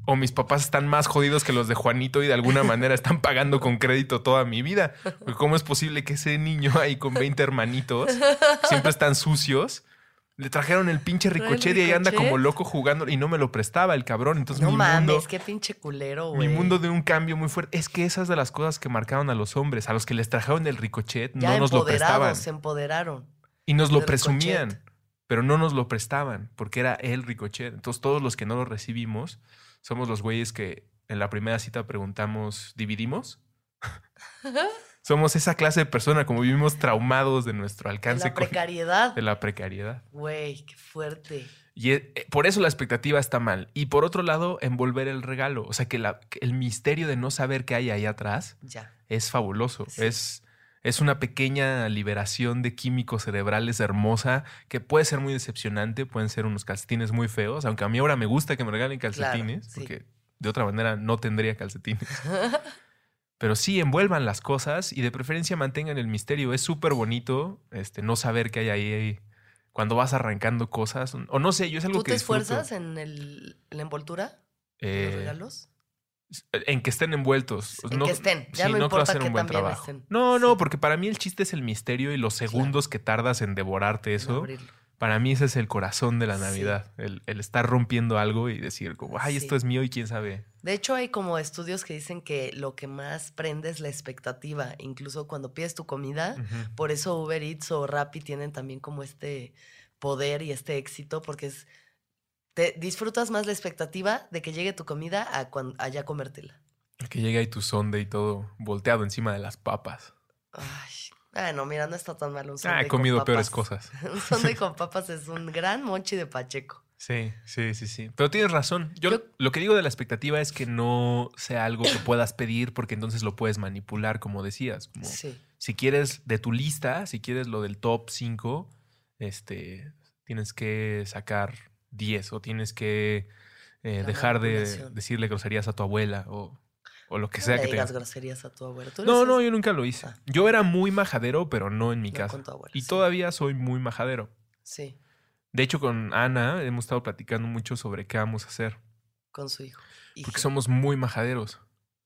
O mis papás están más jodidos que los de Juanito y de alguna manera están pagando con crédito toda mi vida. Porque <laughs> ¿Cómo es posible que ese niño ahí con 20 hermanitos siempre están sucios? Le trajeron el pinche el ricochet y ahí anda como loco jugando y no me lo prestaba el cabrón. Entonces no mi mames, mundo, qué pinche culero, mi güey. mundo de un cambio muy fuerte. Es que esas de las cosas que marcaron a los hombres, a los que les trajeron el ricochet, ya no nos lo prestaban. se empoderaron. Y nos lo presumían, ricochet. pero no nos lo prestaban porque era el ricochet. Entonces todos los que no lo recibimos somos los güeyes que en la primera cita preguntamos, ¿dividimos? <laughs> somos esa clase de persona como vivimos traumados de nuestro alcance la con- precariedad. de la precariedad. Güey, qué fuerte. Y eh, eh, por eso la expectativa está mal. Y por otro lado, envolver el regalo. O sea, que, la- que el misterio de no saber qué hay ahí atrás Ya. es fabuloso. Sí. Es, es una pequeña liberación de químicos cerebrales hermosa que puede ser muy decepcionante. Pueden ser unos calcetines muy feos, aunque a mí ahora me gusta que me regalen calcetines, porque de otra manera no tendría calcetines. <laughs> Pero sí, envuelvan las cosas y de preferencia mantengan el misterio. Es súper bonito este, no saber qué hay ahí cuando vas arrancando cosas. O no sé, yo es algo ¿Tú que te disfruto. esfuerzas en, el, en la envoltura Eh, los regalos? En que estén envueltos. En que estén. Ya no creo importa hacer que un buen trabajo. estén. No, no, Sí. porque para mí el chiste es el misterio y los segundos que tardas en devorarte En eso. abrirlo. Para mí ese es el corazón de la Sí. Navidad. El, el estar rompiendo algo y decir, como, ay, esto es mío y quién sabe. De hecho, hay como estudios que dicen que lo que más prende es la expectativa, incluso cuando pides tu comida. Por eso Uber Eats o Rappi tienen también como este poder y este éxito, porque es te disfrutas más la expectativa de que llegue tu comida a, cuan- a ya comértela. Que llega ahí tu sonde y todo volteado encima de las papas. Ay, ah, no, mira, no está tan mal un Ah, he comido peores cosas. <laughs> un sundae <laughs> con papas es un gran monchi de Pacheco. Sí, sí, sí, sí. Pero tienes razón. Yo, Yo- lo que digo de la expectativa es que no sea algo que puedas pedir porque entonces lo puedes manipular, como decías. Como Sí. si quieres de tu lista, si quieres lo del top 5, este, tienes que sacar 10 o tienes que eh, dejar de decirle groserías a tu abuela o, o lo que No sea le que digas groserías a tu abuelo. ¿Tú No, no, yo nunca lo hice. Ah. Yo era muy majadero, pero no en mi No casa. con tu abuela, Y sí. todavía soy muy majadero. Sí, De hecho, con Ana hemos estado platicando mucho sobre qué vamos a hacer. con su hijo. Porque somos muy majaderos.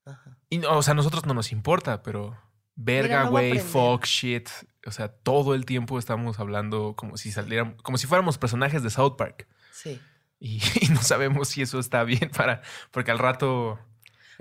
Ajá. Y, o sea, a nosotros no nos importa, pero verga, güey, fuck, shit. O sea, todo el tiempo estamos hablando como si saliéramos, como si fuéramos personajes de South Park. Sí. Y, <laughs> y no sabemos si eso está bien para, porque al rato.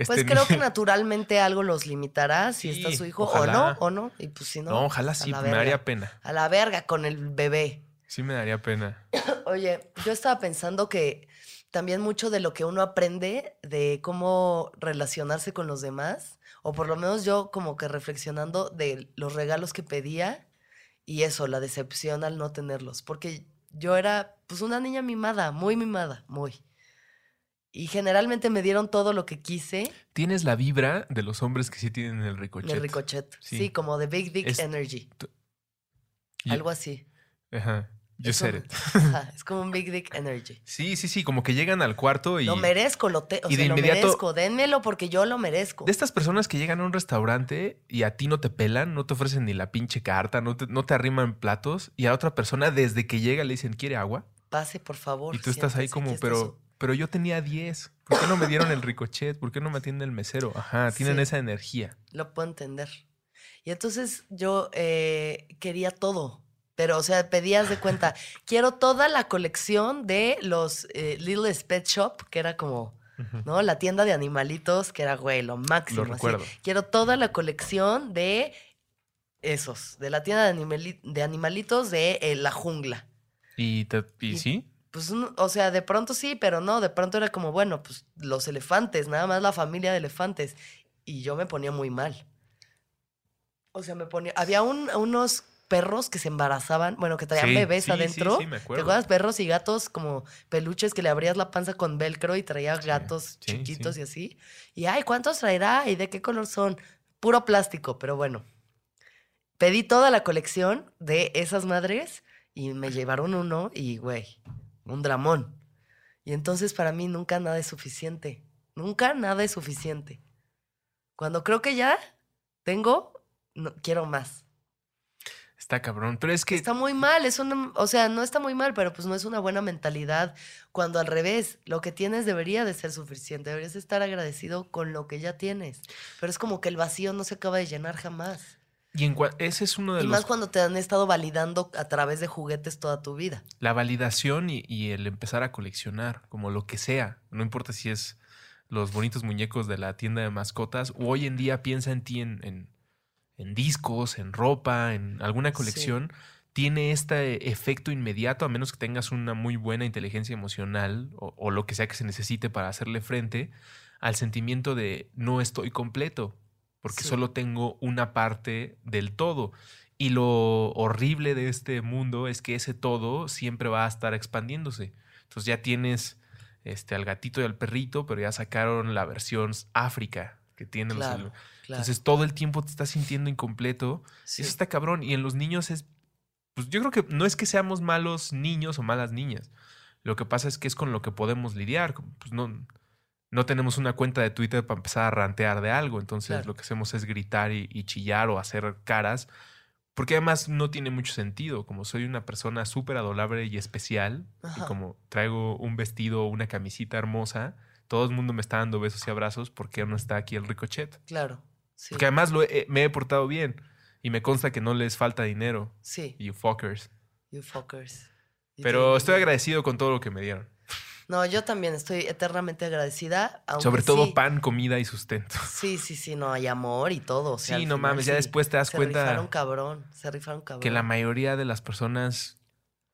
Pues este creo que <laughs> naturalmente algo los limitará si está su hijo ojalá. o no, o no. Y pues si no. No, ojalá sí, me daría pena. A la verga con el bebé. Sí, me daría pena. <coughs> Oye, yo estaba pensando que también mucho de lo que uno aprende de cómo relacionarse con los demás, o por lo menos yo como que reflexionando de los regalos que pedía y eso, la decepción al no tenerlos, porque yo era pues una niña mimada, muy mimada, muy. Y generalmente me dieron todo lo que quise Tienes la vibra de los hombres que sí tienen el ricochet. el ricochet. Sí. Sí. como de Big Dick Es- Energy. Y- Algo así. Ajá. You Es said un- it. Ajá, es como un Big Dick Energy. <laughs> Sí, sí, sí, como que llegan al cuarto y. Lo merezco, lo, te, o y sea, de lo inmediato- merezco. Dénmelo porque yo lo merezco. De estas personas que llegan a un restaurante y a ti no te pelan, no te ofrecen ni la pinche carta, no te, no te arriman platos y a otra persona desde que llega le dicen, ¿quiere agua? Pase, por favor. Y tú estás ahí como, pero, su- pero yo tenía 10. ¿Por qué no me dieron el ricochet? ¿Por qué no me atiende el mesero? Ajá, tienen Sí. esa energía. Lo puedo entender. Y entonces yo eh, quería todo. Pero, o sea, pedías de cuenta, <laughs> quiero toda la colección de los eh, Little Pet Shop, que era como, ¿no? La tienda de animalitos, que era, güey, lo máximo. Lo así. recuerdo. Quiero toda la colección de esos, de la tienda de, animali- de animalitos de eh, la jungla. ¿Y, te- y Y- sí? Pues, o sea, de pronto sí, pero no, de pronto era como, bueno, pues los elefantes, nada más la familia de elefantes. Y yo me ponía muy mal. O sea, me ponía, había un- unos perros que se embarazaban, bueno, que traían Sí, bebés sí, adentro. sí, me ¿Te acuerdo. acuerdas? Perros y gatos como peluches que le abrías la panza con velcro y traía gatos chiquitos y así. Y, ay, ¿cuántos traerá? ¿Y de qué color son? Puro plástico, pero bueno. Pedí toda la colección de esas madres y me llevaron uno y, güey, un dramón. Y entonces para mí nunca nada es suficiente. Nunca nada es suficiente. Cuando creo que ya tengo, no, quiero más. Está cabrón. Pero es que Está muy mal, es una, o sea, no está muy mal, pero pues no es una buena mentalidad. Cuando al revés, lo que tienes debería de ser suficiente, deberías estar agradecido con lo que ya tienes. Pero es como que el vacío no se acaba de llenar jamás. Y en ese es uno de Y los... más cuando te han estado validando a través de juguetes toda tu vida. La validación y, y el empezar a coleccionar, como lo que sea. No importa si es los bonitos muñecos de la tienda de mascotas o hoy en día piensa en ti en, en- en discos, en ropa, en alguna colección. Tiene este efecto inmediato, a menos que tengas una muy buena inteligencia emocional o, o lo que sea que se necesite para hacerle frente al sentimiento de no estoy completo, porque Sí. solo tengo una parte del todo. Y lo horrible de este mundo es que ese todo siempre va a estar expandiéndose. Entonces ya tienes este, al gatito y al perrito, pero ya sacaron la versión África que tiene los claro. Entonces todo el tiempo te estás sintiendo incompleto. Sí. Eso está cabrón. Y en los niños es. Pues yo creo que no es que seamos malos niños o malas niñas. Lo que pasa es que es con lo que podemos lidiar. Pues no, no tenemos una cuenta de Twitter para empezar a rantear de algo. Entonces Claro. lo que hacemos es gritar y, y chillar o hacer caras. Porque además no tiene mucho sentido. Como soy una persona súper adorable y especial, y como traigo un vestido o una camisita hermosa, todo el mundo me está dando besos y abrazos porque no está aquí el ricochet. Claro. Sí. Porque además lo he- me he portado bien. Y me consta que no les falta dinero. sí. You fuckers. You fuckers. You Pero estoy agradecido con todo lo que me dieron. No, yo también estoy eternamente agradecida. Sobre todo sí- pan, comida y sustento. Sí, sí, sí, no, hay amor y todo. o sea, Sí, no final mames, ya sí, después te das se cuenta rifaron cabrón, se rifaron cabrón. que la mayoría de las personas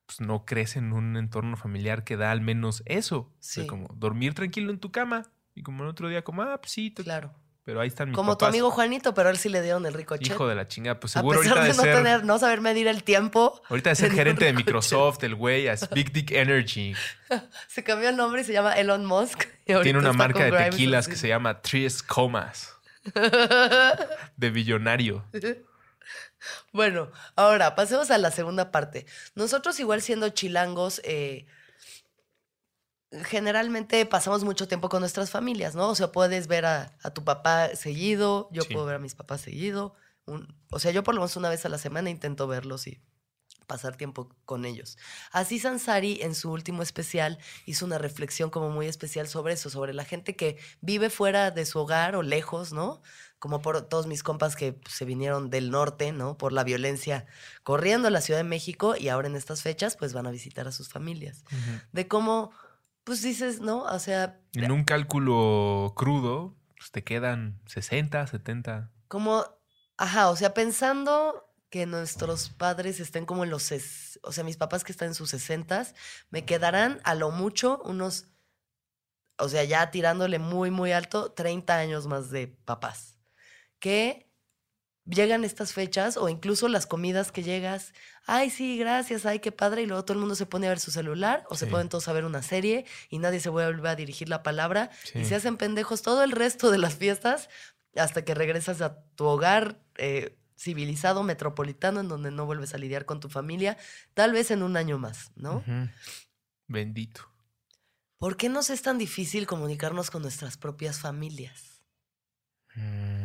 pues, no crecen en un entorno familiar que da al menos eso. O sea, Sí. como dormir tranquilo en tu cama. Y como el otro día, como, ah, pues sí, te- Claro. Pero ahí están mis Como tu amigo Juanito, pero a él sí le dieron el rico Hijo de la chingada. Pues A seguro pesar ahorita de no ser... tener, no saber medir el tiempo, Ahorita de <laughs> ser gerente de ricochet. Microsoft, el güey, es Big Dick Energy. <laughs> se cambió el nombre y se llama Elon Musk. y Tiene una marca de Grimes tequilas así. que se llama Tres Comas. <laughs> De billonario. Bueno, ahora pasemos a la segunda parte. Nosotros igual siendo chilangos, eh, generalmente pasamos mucho tiempo con nuestras familias, ¿no? O sea, puedes ver a, a tu papá seguido, yo Sí. puedo ver a mis papás seguido. un- o sea, yo por lo menos una vez a la semana intento verlos y pasar tiempo con ellos. Así Sansari en su último especial hizo una reflexión como muy especial sobre eso, sobre la gente que vive fuera de su hogar o lejos, ¿no? Como por todos mis compas que pues, se vinieron del norte, ¿no? Por la violencia corriendo a la Ciudad de México y ahora en estas fechas pues van a visitar a sus familias. De cómo, pues dices, ¿no? O sea, En un cálculo crudo, pues te quedan 60, 70. como, ajá, o sea, pensando que nuestros padres estén como en los, o sea, mis papás que están en sus sesentas, me quedarán a lo mucho unos, o sea, ya tirándole muy, muy alto, 30 años más de papás. Que llegan estas fechas o incluso las comidas que llegas, ay, sí, gracias, ay, qué padre, y luego todo el mundo se pone a ver su celular o se ponen todos a ver una serie y nadie se vuelve a dirigir la palabra y se hacen pendejos todo el resto de las fiestas hasta que regresas a tu hogar eh, civilizado, metropolitano, en donde no vuelves a lidiar con tu familia, tal vez en un año más, ¿no? Bendito. ¿Por qué nos es tan difícil comunicarnos con nuestras propias familias? Mm,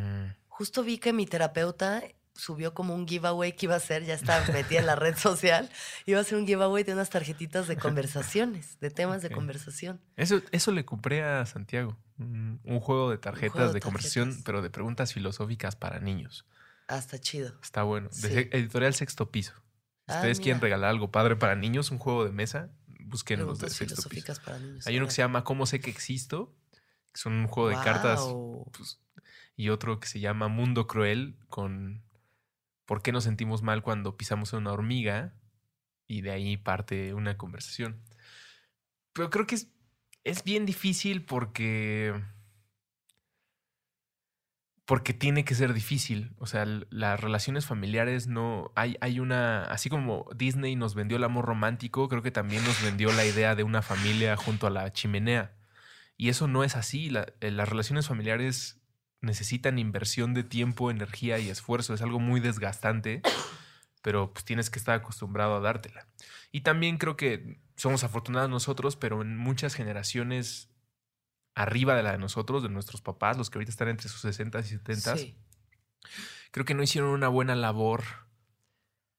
Justo vi que mi terapeuta subió como un giveaway que iba a hacer, ya está metida en la red social, iba a hacer un giveaway de unas tarjetitas de conversaciones, de temas de conversación. Eso, eso le compré a Santiago. Un, juego de tarjetas juego de de conversación, pero de preguntas filosóficas para niños. Ah, está chido. Está bueno. Sí. De editorial Sexto Piso. Si Ah, ustedes quieren regalar algo padre para niños, un juego de mesa, busquen los de Sexto Piso. para niños. Hay uno que se llama ¿Cómo sé que existo? Que son un juego de cartas pues, y otro que se llama Mundo Cruel con ¿Por qué nos sentimos mal cuando pisamos a una hormiga? Y de ahí parte una conversación. Pero creo que es, es bien difícil porque... Porque tiene que ser difícil. O sea, las relaciones familiares no. Hay, hay una. Así como Disney nos vendió el amor romántico, creo que también nos vendió la idea de una familia junto a la chimenea. Y eso no es así. Eh, las relaciones familiares necesitan inversión de tiempo, energía y esfuerzo. Es algo muy desgastante, <coughs> pero pues tienes que estar acostumbrado a dártela. Y también creo que somos afortunados nosotros, pero en muchas generaciones arriba de la de nosotros, de nuestros papás, los que ahorita están entre sus 60 y 70, Sí. creo que no hicieron una buena labor.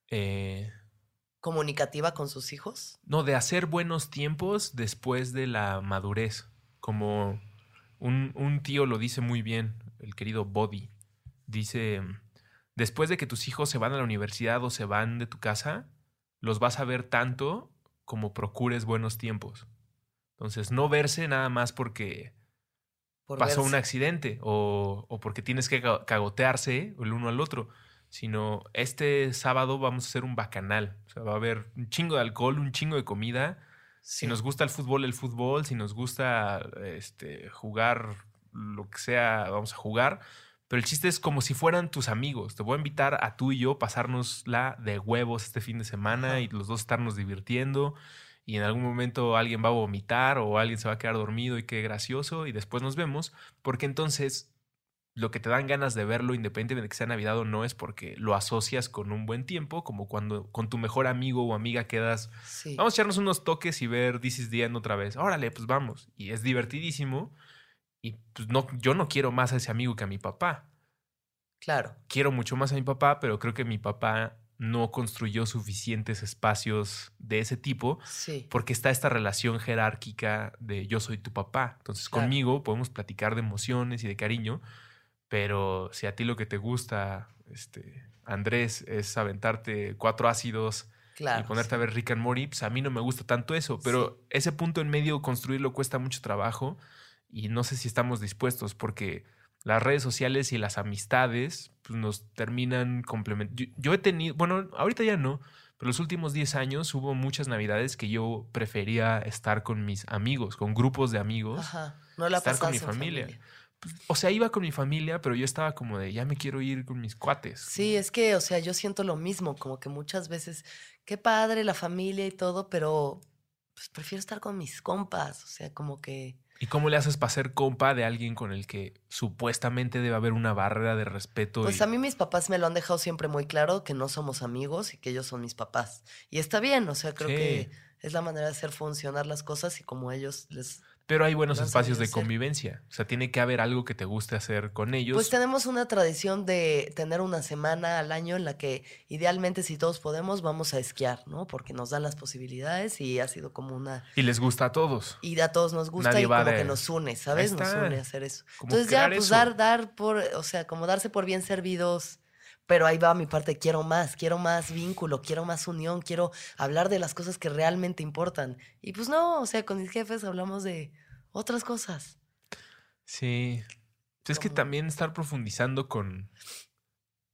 eh, Comunicativa con sus hijos. no, de hacer buenos tiempos después de la madurez. Como un, un tío lo dice muy bien, el querido Body. Dice, después de que tus hijos se van a la universidad o se van de tu casa, los vas a ver tanto como procures buenos tiempos. Entonces, no verse nada más porque Por pasó un accidente o, o porque tienes que ca- cagotearse el uno al otro, sino este sábado vamos a hacer un bacanal. O sea, va a haber un chingo de alcohol, un chingo de comida. Si nos gusta el fútbol, el fútbol. Si nos gusta este, jugar lo que sea, vamos a jugar. Pero el chiste es como si fueran tus amigos. Te voy a invitar a tú y yo pasárnosla de huevos este fin de semana Ajá. y los dos estarnos divirtiendo. Y en algún momento alguien va a vomitar o alguien se va a quedar dormido y qué gracioso. Y después nos vemos. Porque entonces lo que te dan ganas de verlo, independientemente de que sea Navidad o no, es porque lo asocias con un buen tiempo, como cuando con tu mejor amigo o amiga quedas Sí. Vamos a echarnos unos toques y ver This is the End otra vez. Órale, pues vamos. Y es divertidísimo. Y pues no, yo no quiero más a ese amigo que a mi papá. Claro. Quiero mucho más a mi papá, pero creo que mi papá no construyó suficientes espacios de ese tipo Sí. porque está esta relación jerárquica de yo soy tu papá. Entonces Claro. conmigo podemos platicar de emociones y de cariño, pero si a ti lo que te gusta, este, Andrés, es aventarte cuatro ácidos Claro. y ponerte sí. a ver Rick and Morty, pues a mí no me gusta tanto eso, pero ese punto en medio construirlo cuesta mucho trabajo y no sé si estamos dispuestos porque las redes sociales y las amistades pues, nos terminan complementando. Yo, yo he tenido, bueno, ahorita ya no, pero los últimos 10 años hubo muchas navidades que yo prefería estar con mis amigos, con grupos de amigos. Ajá. No la estar con mi familia. Pues, o sea, iba con mi familia, pero yo estaba como de, ya me quiero ir con mis cuates. Sí, es que, o sea, yo siento lo mismo, como que muchas veces, qué padre la familia y todo, pero pues prefiero estar con mis compas, o sea, como que... ¿Y cómo le haces para ser compa de alguien con el que supuestamente debe haber una barrera de respeto? Pues y- a mí mis papás me lo han dejado siempre muy claro, que no somos amigos y que ellos son mis papás. Y está bien, o sea, creo Sí. que es la manera de hacer funcionar las cosas y como ellos les... Pero hay buenos espacios de convivencia. O sea, tiene que haber algo que te guste hacer con ellos. Pues tenemos una tradición de tener una semana al año en la que idealmente si todos podemos vamos a esquiar, ¿no? Porque nos dan las posibilidades y ha sido como una... y les gusta a todos. Y a todos nos gusta Nadie y como de- que nos une, ¿sabes? Nos une hacer eso. Como Entonces ya, pues eso. dar, dar por, o sea, como darse por bien servidos. Pero ahí va mi parte, quiero más, quiero más vínculo, quiero más unión, quiero hablar de las cosas que realmente importan. Y pues no, o sea, con mis jefes hablamos de otras cosas. Sí. Es que también estar profundizando con,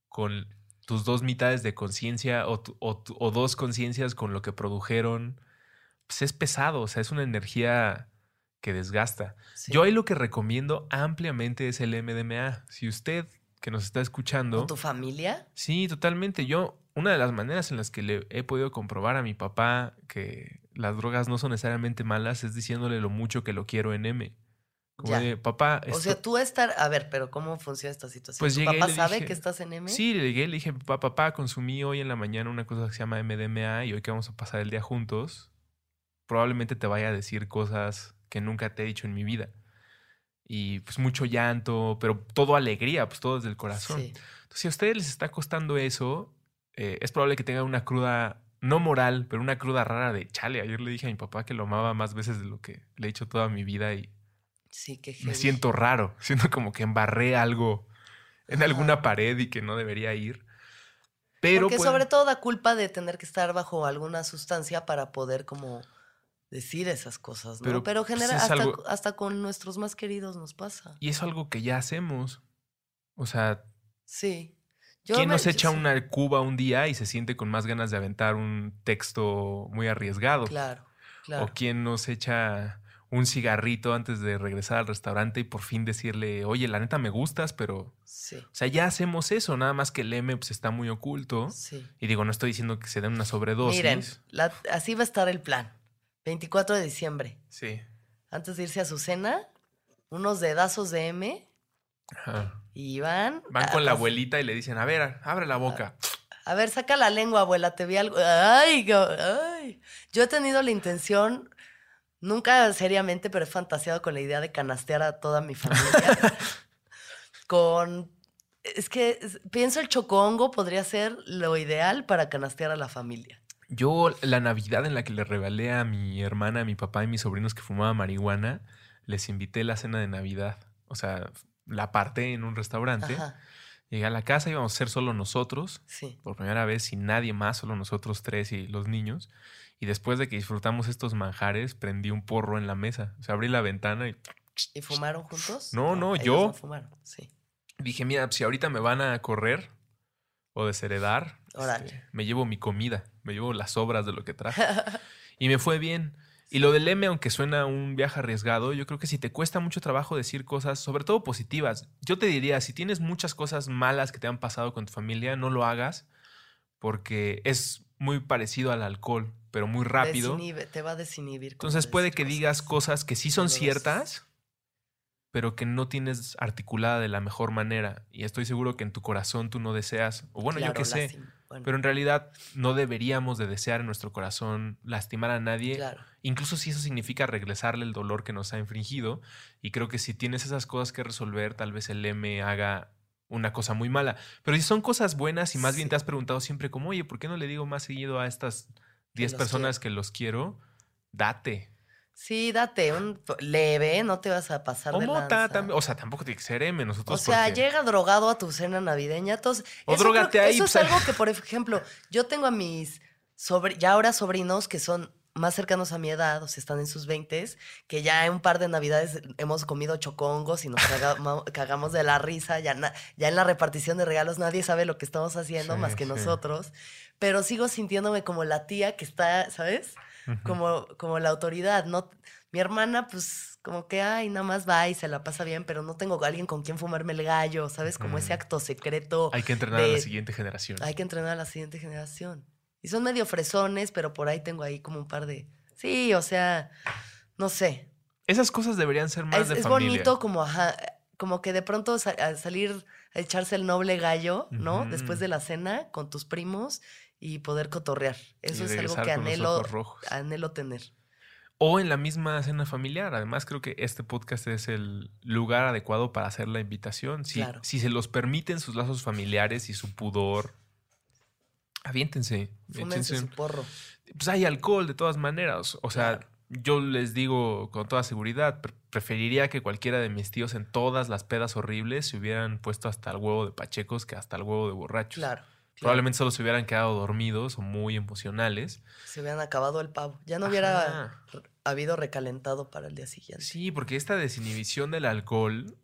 con tus dos mitades de conciencia o, o dos conciencias con lo que produjeron, pues es pesado. O sea, es una energía que desgasta. Sí. Yo ahí lo que recomiendo ampliamente es el MDMA. Si usted que nos está escuchando... ¿Con tu familia? Sí, totalmente. Yo, una de las maneras en las que le he podido comprobar a mi papá que las drogas no son necesariamente malas es diciéndole lo mucho que lo quiero en M. Como Ya. de, papá, O sea, tú estar, a ver, pero ¿cómo funciona esta situación? Pues ¿Tu llegué y papá sabe dije- que estás en M? Sí, le llegué, le dije, papá, papá, consumí hoy en la mañana una cosa que se llama MDMA y hoy que vamos a pasar el día juntos, probablemente te vaya a decir cosas que nunca te he dicho en mi vida. Y pues mucho llanto, pero todo alegría, pues todo desde el corazón. Sí. Entonces, si a ustedes les está costando eso, eh, es probable que tengan una cruda, no moral, pero una cruda rara de chale. Ayer le dije a mi papá que lo amaba más veces de lo que le he dicho toda mi vida y Sí, qué me siento raro. <laughs> Siento como que embarré algo en alguna pared y que no debería ir. Pero Porque sobre todo da culpa de tener que estar bajo alguna sustancia para poder como decir esas cosas, ¿no? Pero, Pero, pues, genera, hasta, algo- hasta con nuestros más queridos nos pasa. y es algo que ya hacemos. O sea, Sí. Yo ¿quién me- nos yo echa sí, una cuba un día y se siente con más ganas de aventar un texto muy arriesgado? Claro, claro. ¿O quién nos echa un cigarrito antes de regresar al restaurante y por fin decirle, oye, la neta me gustas, pero... Sí, O sea, ya hacemos eso, nada más que el M pues, está muy oculto. sí. Y digo, no estoy diciendo que se den una sobredosis. Miren, la- así va a estar el plan. 24 de diciembre. Sí. Antes de irse a su cena, unos dedazos de M Ajá. y van. Van a- con la abuelita y le dicen, a ver, abre la boca. A ver, saca la lengua, abuela, te vi algo. Ay, ay. Yo he tenido la intención, nunca seriamente, pero he fantaseado con la idea de canastear a toda mi familia. <laughs> con. Es que pienso el chocongo podría ser lo ideal para canastear a la familia. Yo, la Navidad en la que le regalé a mi hermana, a mi papá y mis sobrinos que fumaban marihuana, les invité la cena de Navidad. O sea, la aparté en un restaurante. Ajá, Llegué a la casa, íbamos a ser solo nosotros. sí. por primera vez sin nadie más, solo nosotros tres y los niños. Y después de que disfrutamos estos manjares, prendí un porro en la mesa. O sea, abrí la ventana y ¿Y fumaron juntos? No, no, ellos yo. no fumaron, sí. dije, mira, si ahorita me van a correr o desheredar, este, me llevo mi comida, me llevo las sobras de lo que traje. <laughs> y me fue bien. Y lo del M, aunque suena un viaje arriesgado, yo creo que si te cuesta mucho trabajo decir cosas, sobre todo positivas, yo te diría, si tienes muchas cosas malas que te han pasado con tu familia, no lo hagas porque es muy parecido al alcohol, pero muy rápido. Desinhibe- te va a desinhibir. Entonces puede que digas cosas que sí son ciertas, pero que no tienes articulada de la mejor manera. Y estoy seguro que en tu corazón tú no deseas, o bueno, yo qué sé, bueno, pero en realidad no deberíamos de desear en nuestro corazón lastimar a nadie, claro. incluso si eso significa regresarle el dolor que nos ha infringido. Y creo que si tienes esas cosas que resolver, tal vez el M haga una cosa muy mala. Pero si son cosas buenas y más bien te has preguntado siempre como, oye, ¿por qué no le digo más seguido a estas 10 los personas que los quiero? Date. Sí, date un leve, no te vas a pasar O de mota lanza. también. O sea, tampoco tiene que ser M. O Nosotros sea, porque- llega drogado a tu cena navideña. Entonces, O eso creo que- ahí, Eso es pues, algo que, por ejemplo, yo tengo a mis sobre, ya ahora sobrinos que son más cercanos a mi edad, o sea, están en sus 20 que ya en un par de navidades hemos comido chocongos y nos caga- ma- <laughs> cagamos de la risa. Ya, na- ya en la repartición de regalos nadie sabe lo que estamos haciendo Sí, más que sí. nosotros. Pero sigo sintiéndome como la tía que está, ¿sabes? Como, como la autoridad, ¿no? Mi hermana, pues, como que, ay, nada más va y se la pasa bien, pero no tengo alguien con quien fumarme el gallo, ¿sabes? Como ese acto secreto. Hay que entrenar a la siguiente generación. Hay que entrenar a la siguiente generación. Y son medio fresones, pero por ahí tengo ahí como un par de... Sí, o sea, no sé. Esas cosas deberían ser más Es, de es familia. bonito como, ajá, como que de pronto salir a echarse el noble gallo, ¿no? Después de la cena con tus primos y poder cotorrear. Eso es algo que anhelo, anhelo tener. O en la misma cena familiar. Además, creo que este podcast es el lugar adecuado para hacer la invitación. Si, Claro. si se los permiten sus lazos familiares y su pudor, aviéntense. Fúmense su un- porro. Pues hay alcohol de todas maneras. O sea, Claro. yo les digo con toda seguridad, pre- preferiría que cualquiera de mis tíos en todas las pedas horribles se hubieran puesto hasta el huevo de pachecos que hasta el huevo de borrachos. Claro. Probablemente solo se hubieran quedado dormidos o muy emocionales. Se hubieran acabado el pavo. Ya no hubiera Ajá. habido recalentado para el día siguiente. Sí, porque esta desinhibición del alcohol,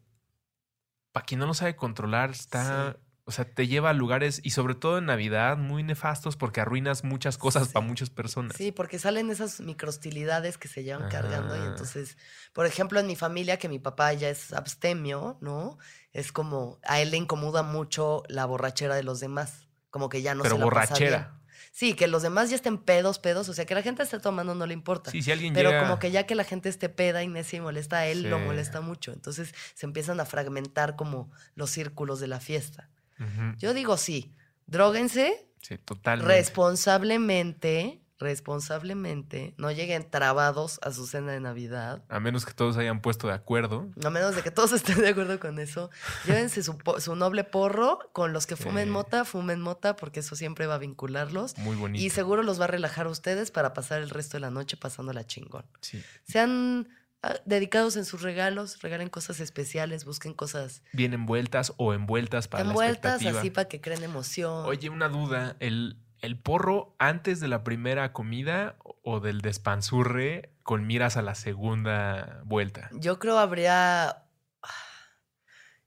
para quien no lo sabe controlar, está. Sí. O sea, te lleva a lugares, y sobre todo en Navidad, muy nefastos porque arruinas muchas cosas Sí. para muchas personas. Sí, porque salen esas microhostilidades que se llevan cargando y entonces, por ejemplo, en mi familia, que mi papá ya es abstemio, ¿no? Es como, a él le incomoda mucho la borrachera de los demás, como que ya no Pero se la pasa borrachera. bien. Sí, que los demás ya estén pedos, pedos, o sea, que la gente esté tomando no le importa. Sí, si alguien Pero llega- como que ya que la gente esté peda y necia y molesta a él, lo molesta mucho. Entonces se empiezan a fragmentar como los círculos de la fiesta. Yo digo sí, dróguense Sí, totalmente. responsablemente, responsablemente, no lleguen trabados a su cena de Navidad. a menos que todos hayan puesto de acuerdo. A menos de que todos <laughs> estén de acuerdo con eso. Llévense su, su noble porro. Con los que fumen Sí. mota, fumen mota, porque eso siempre va a vincularlos. Muy bonito. Y seguro los va a relajar a ustedes para pasar el resto de la noche pasándola chingón. Sí. Sean ah, dedicados en sus regalos, regalen cosas especiales, busquen cosas Bien envueltas o envueltas para la envueltas expectativa. así para que creen emoción. Oye, una duda. ¿El, ¿El porro antes de la primera comida o del despanzurre con miras a la segunda vuelta? Yo creo habría.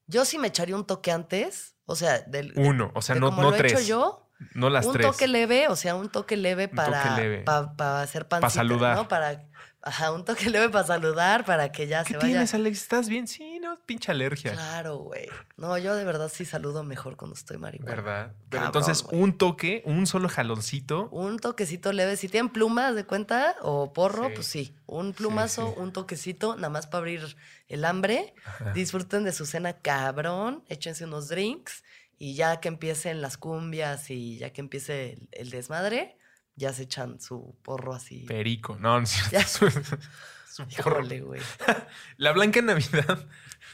Yo sí me echaría un toque antes. O sea, del. de- Uno, o sea, de no, como no lo he tres. hecho yo, no las un tres. toque leve, o sea, un toque leve Un para, toque leve. para hacer pancita, saludar. ¿no? Para, ajá, un toque leve para saludar, para que ya ¿Qué se vaya. tienes, Alex? ¿Estás bien? Sí, no, pinche alergia. Claro, güey. No, yo de verdad sí saludo mejor cuando estoy marihuana. ¿Verdad? Pero Cabrón, entonces, un toque, un solo jaloncito. Un toquecito leve. Si tienen plumas de cuenta o porro, Sí. pues sí. Un plumazo, sí. un toquecito, nada más para abrir el hambre. Ajá. Disfruten de su cena cabrón, échense unos drinks y ya que empiecen las cumbias y ya que empiece el, el desmadre, ya se echan su porro así. Perico. No, no es <laughs> cierto. <laughs> Su-. Híjole, güey. La blanca Navidad.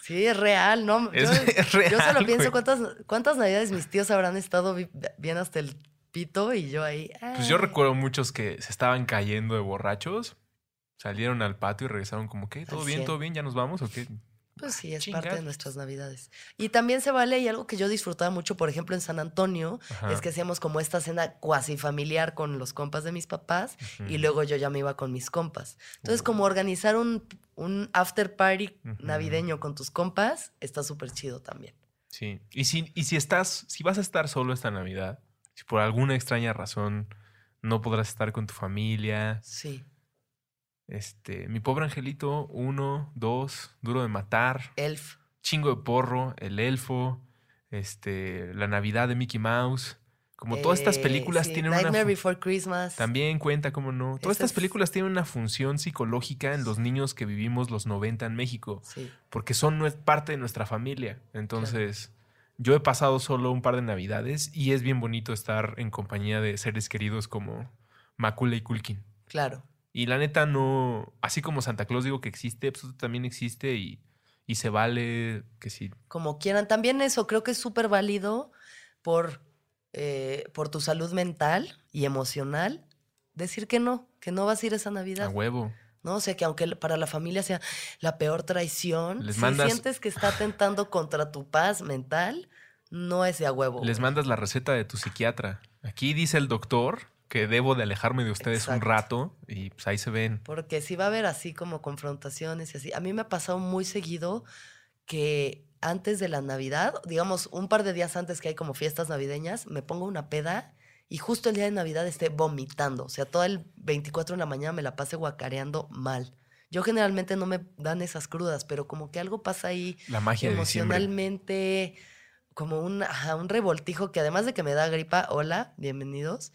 Sí, es real, ¿no? Es- yo, es yo real, solo pienso cuántas, cuántas navidades mis tíos habrán estado bien hasta el pito y yo ahí. Pues yo recuerdo muchos que se estaban cayendo de borrachos. Salieron al patio y regresaron como, ¿qué? ¿Todo Al bien? ¿Todo bien? ¿Ya nos vamos o qué? Pues sí, es parte de nuestras navidades. Y también se vale, y algo que yo disfrutaba mucho, por ejemplo, en San Antonio, Ajá. es que hacíamos como esta cena cuasi familiar con los compas de mis papás y luego yo ya me iba con mis compas. Entonces, como organizar un, un after party navideño con tus compas está súper chido también. Sí. Y si, y si estás, si vas a estar solo esta Navidad, si por alguna extraña razón no podrás estar con tu familia, Sí. Este, mi pobre angelito, uno, dos, duro de matar, Elf. chingo de porro, el elfo, este, la Navidad de Mickey Mouse. Como todas estas eh, películas sí, tienen una Nightmare Before Christmas. También cuenta, cómo no. Todas estas es- películas tienen una función psicológica en los niños que vivimos los 90 en México, Sí. porque son parte de nuestra familia. Entonces, yo he pasado solo un par de Navidades y es bien bonito estar en compañía de seres queridos como Macula y Kulkin. Claro. Y la neta no, así como Santa Claus digo que existe, pues también existe y, y se vale que sí. como quieran. También eso creo que es súper válido por, eh, por tu salud mental y emocional. Decir que no, que no vas a ir esa A Navidad. huevo. ¿no? O sea, que aunque para la familia sea la peor traición, Les si mandas- sientes que está atentando contra tu paz mental, no es de a huevo. Les mandas la receta de tu psiquiatra. Aquí dice el doctor que debo de alejarme de ustedes un rato y pues ahí se ven. Porque si va a haber así como confrontaciones y así. A mí me ha pasado muy seguido que antes de la Navidad, digamos un par de días antes que hay como fiestas navideñas, me pongo una peda y justo el día de Navidad esté vomitando. O sea, todo el 24 de la mañana me la pase guacareando mal. Yo generalmente no me dan esas crudas, pero como que algo pasa ahí La magia de emocionalmente, como un, ajá, un revoltijo que además de que me da gripa, hola, bienvenidos,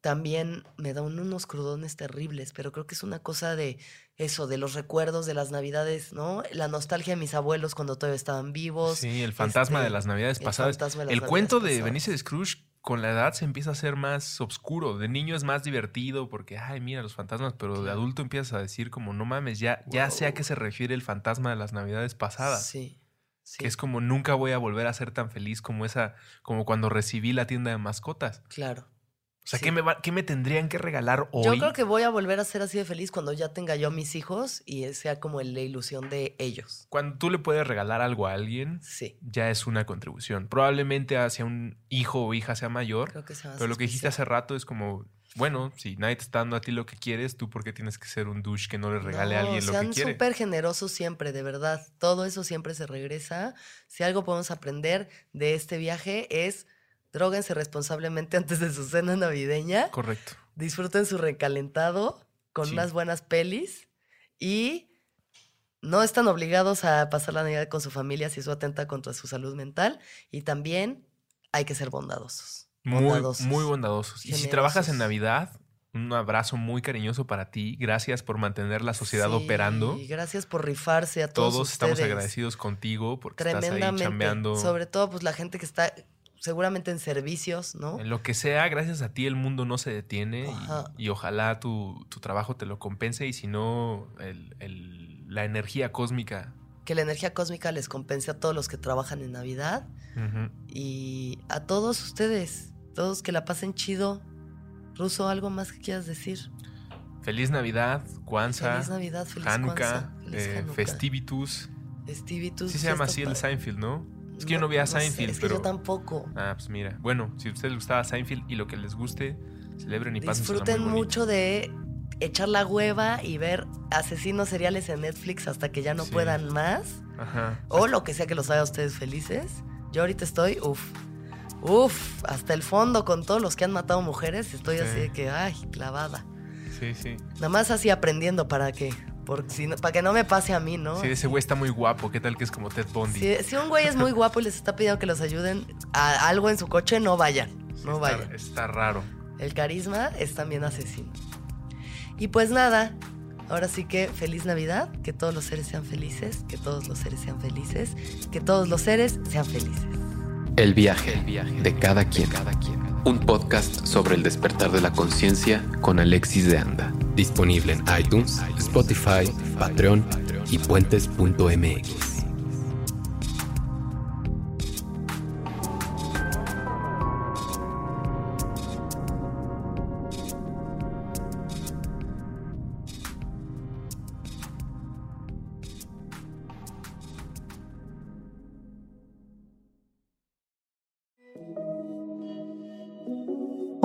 también me da un- unos crudones terribles, pero creo que es una cosa de eso, de los recuerdos de las navidades, ¿no? La nostalgia de mis abuelos cuando todavía estaban vivos. Sí, el fantasma este, de las navidades el pasadas. fantasma de las El navidades cuento de. Benicio de Scrooge con la edad se empieza a hacer más oscuro. De niño es más divertido porque, ay, mira los fantasmas, pero de adulto empiezas a decir como, no mames, ya, ya sé a qué se refiere el fantasma de las navidades pasadas. Sí. sí, Que es como nunca voy a volver a ser tan feliz como esa, como cuando recibí la tienda de mascotas. claro. O sea, Sí. ¿qué, me va- qué me tendrían que regalar hoy? Yo creo que voy a volver a ser así de feliz cuando ya tenga yo a mis hijos y sea como la ilusión de ellos. Cuando tú le puedes regalar algo a alguien, Sí, ya es una contribución. Probablemente hacia un hijo o hija sea mayor, creo que se pero lo que dijiste hace rato es como, bueno, si nadie te está dando a ti lo que quieres, tú por qué tienes que ser un douche que no le regale a alguien lo sean que quiere. súper generosos siempre, de verdad. Todo eso siempre se regresa. Si algo podemos aprender de este viaje es dróguense responsablemente <laughs> antes de su cena navideña. Correcto. Disfruten su recalentado con Sí. unas buenas pelis y no están obligados a pasar la Navidad con su familia si eso atenta contra su salud mental. Y también hay que ser bondadosos. Muy, bondadosos. muy bondadosos. Y si trabajas en. Navidad, un abrazo muy cariñoso para ti. Gracias por mantener la sociedad operando. Sí, Gracias por rifarse a todos. Todos estamos agradecidos contigo porque estás ahí Tremendamente. chambeando. Sobre todo, pues la gente que está seguramente en servicios, ¿no? En lo que sea, gracias a ti el mundo no se detiene y- ojalá tu, tu trabajo te lo compense y si no, el- el- la energía cósmica. Que la energía cósmica les compense a todos los que trabajan en Navidad y a todos ustedes, todos que la pasen chido. Ruso, ¿algo más que quieras decir? Feliz Navidad, Kwanzaa, Feliz Navidad, feliz Hanukkah, Kwanzaa, feliz eh. Festivitus. Festivitus. Sí se llama así el. Seinfeld, ¿no? Es que yo no vi a sé, Seinfeld, es que pero... yo tampoco. Ah, pues mira. Bueno, si a ustedes les gustaba Seinfeld y lo que les guste, celebren y pasen Disfruten mucho de echar la hueva y ver asesinos seriales en Netflix hasta que ya no Sí. puedan más. Ajá. O lo que sea que los haga a ustedes felices. Yo ahorita estoy, uff, uff, hasta el fondo con todos los que han matado mujeres. Estoy Sí. así de que, ay, clavada. Sí, sí. Nada más así aprendiendo para que, porque si no- para que no me pase a mí, ¿no? Sí, ese güey está muy guapo. ¿Qué tal que es como Ted Bundy? Si, si un güey es muy guapo y les está pidiendo que los ayuden a algo en su coche, no vayan. No está, vayan. está raro. El carisma es también asesino. Y pues nada, ahora sí que feliz Navidad, que todos los seres sean felices, que todos los seres sean felices, que todos los seres sean felices. El viaje de cada quien. Un podcast sobre el despertar de la conciencia con Alexis de Anda. Disponible en iTunes, Spotify, Patreon y puentes.mx.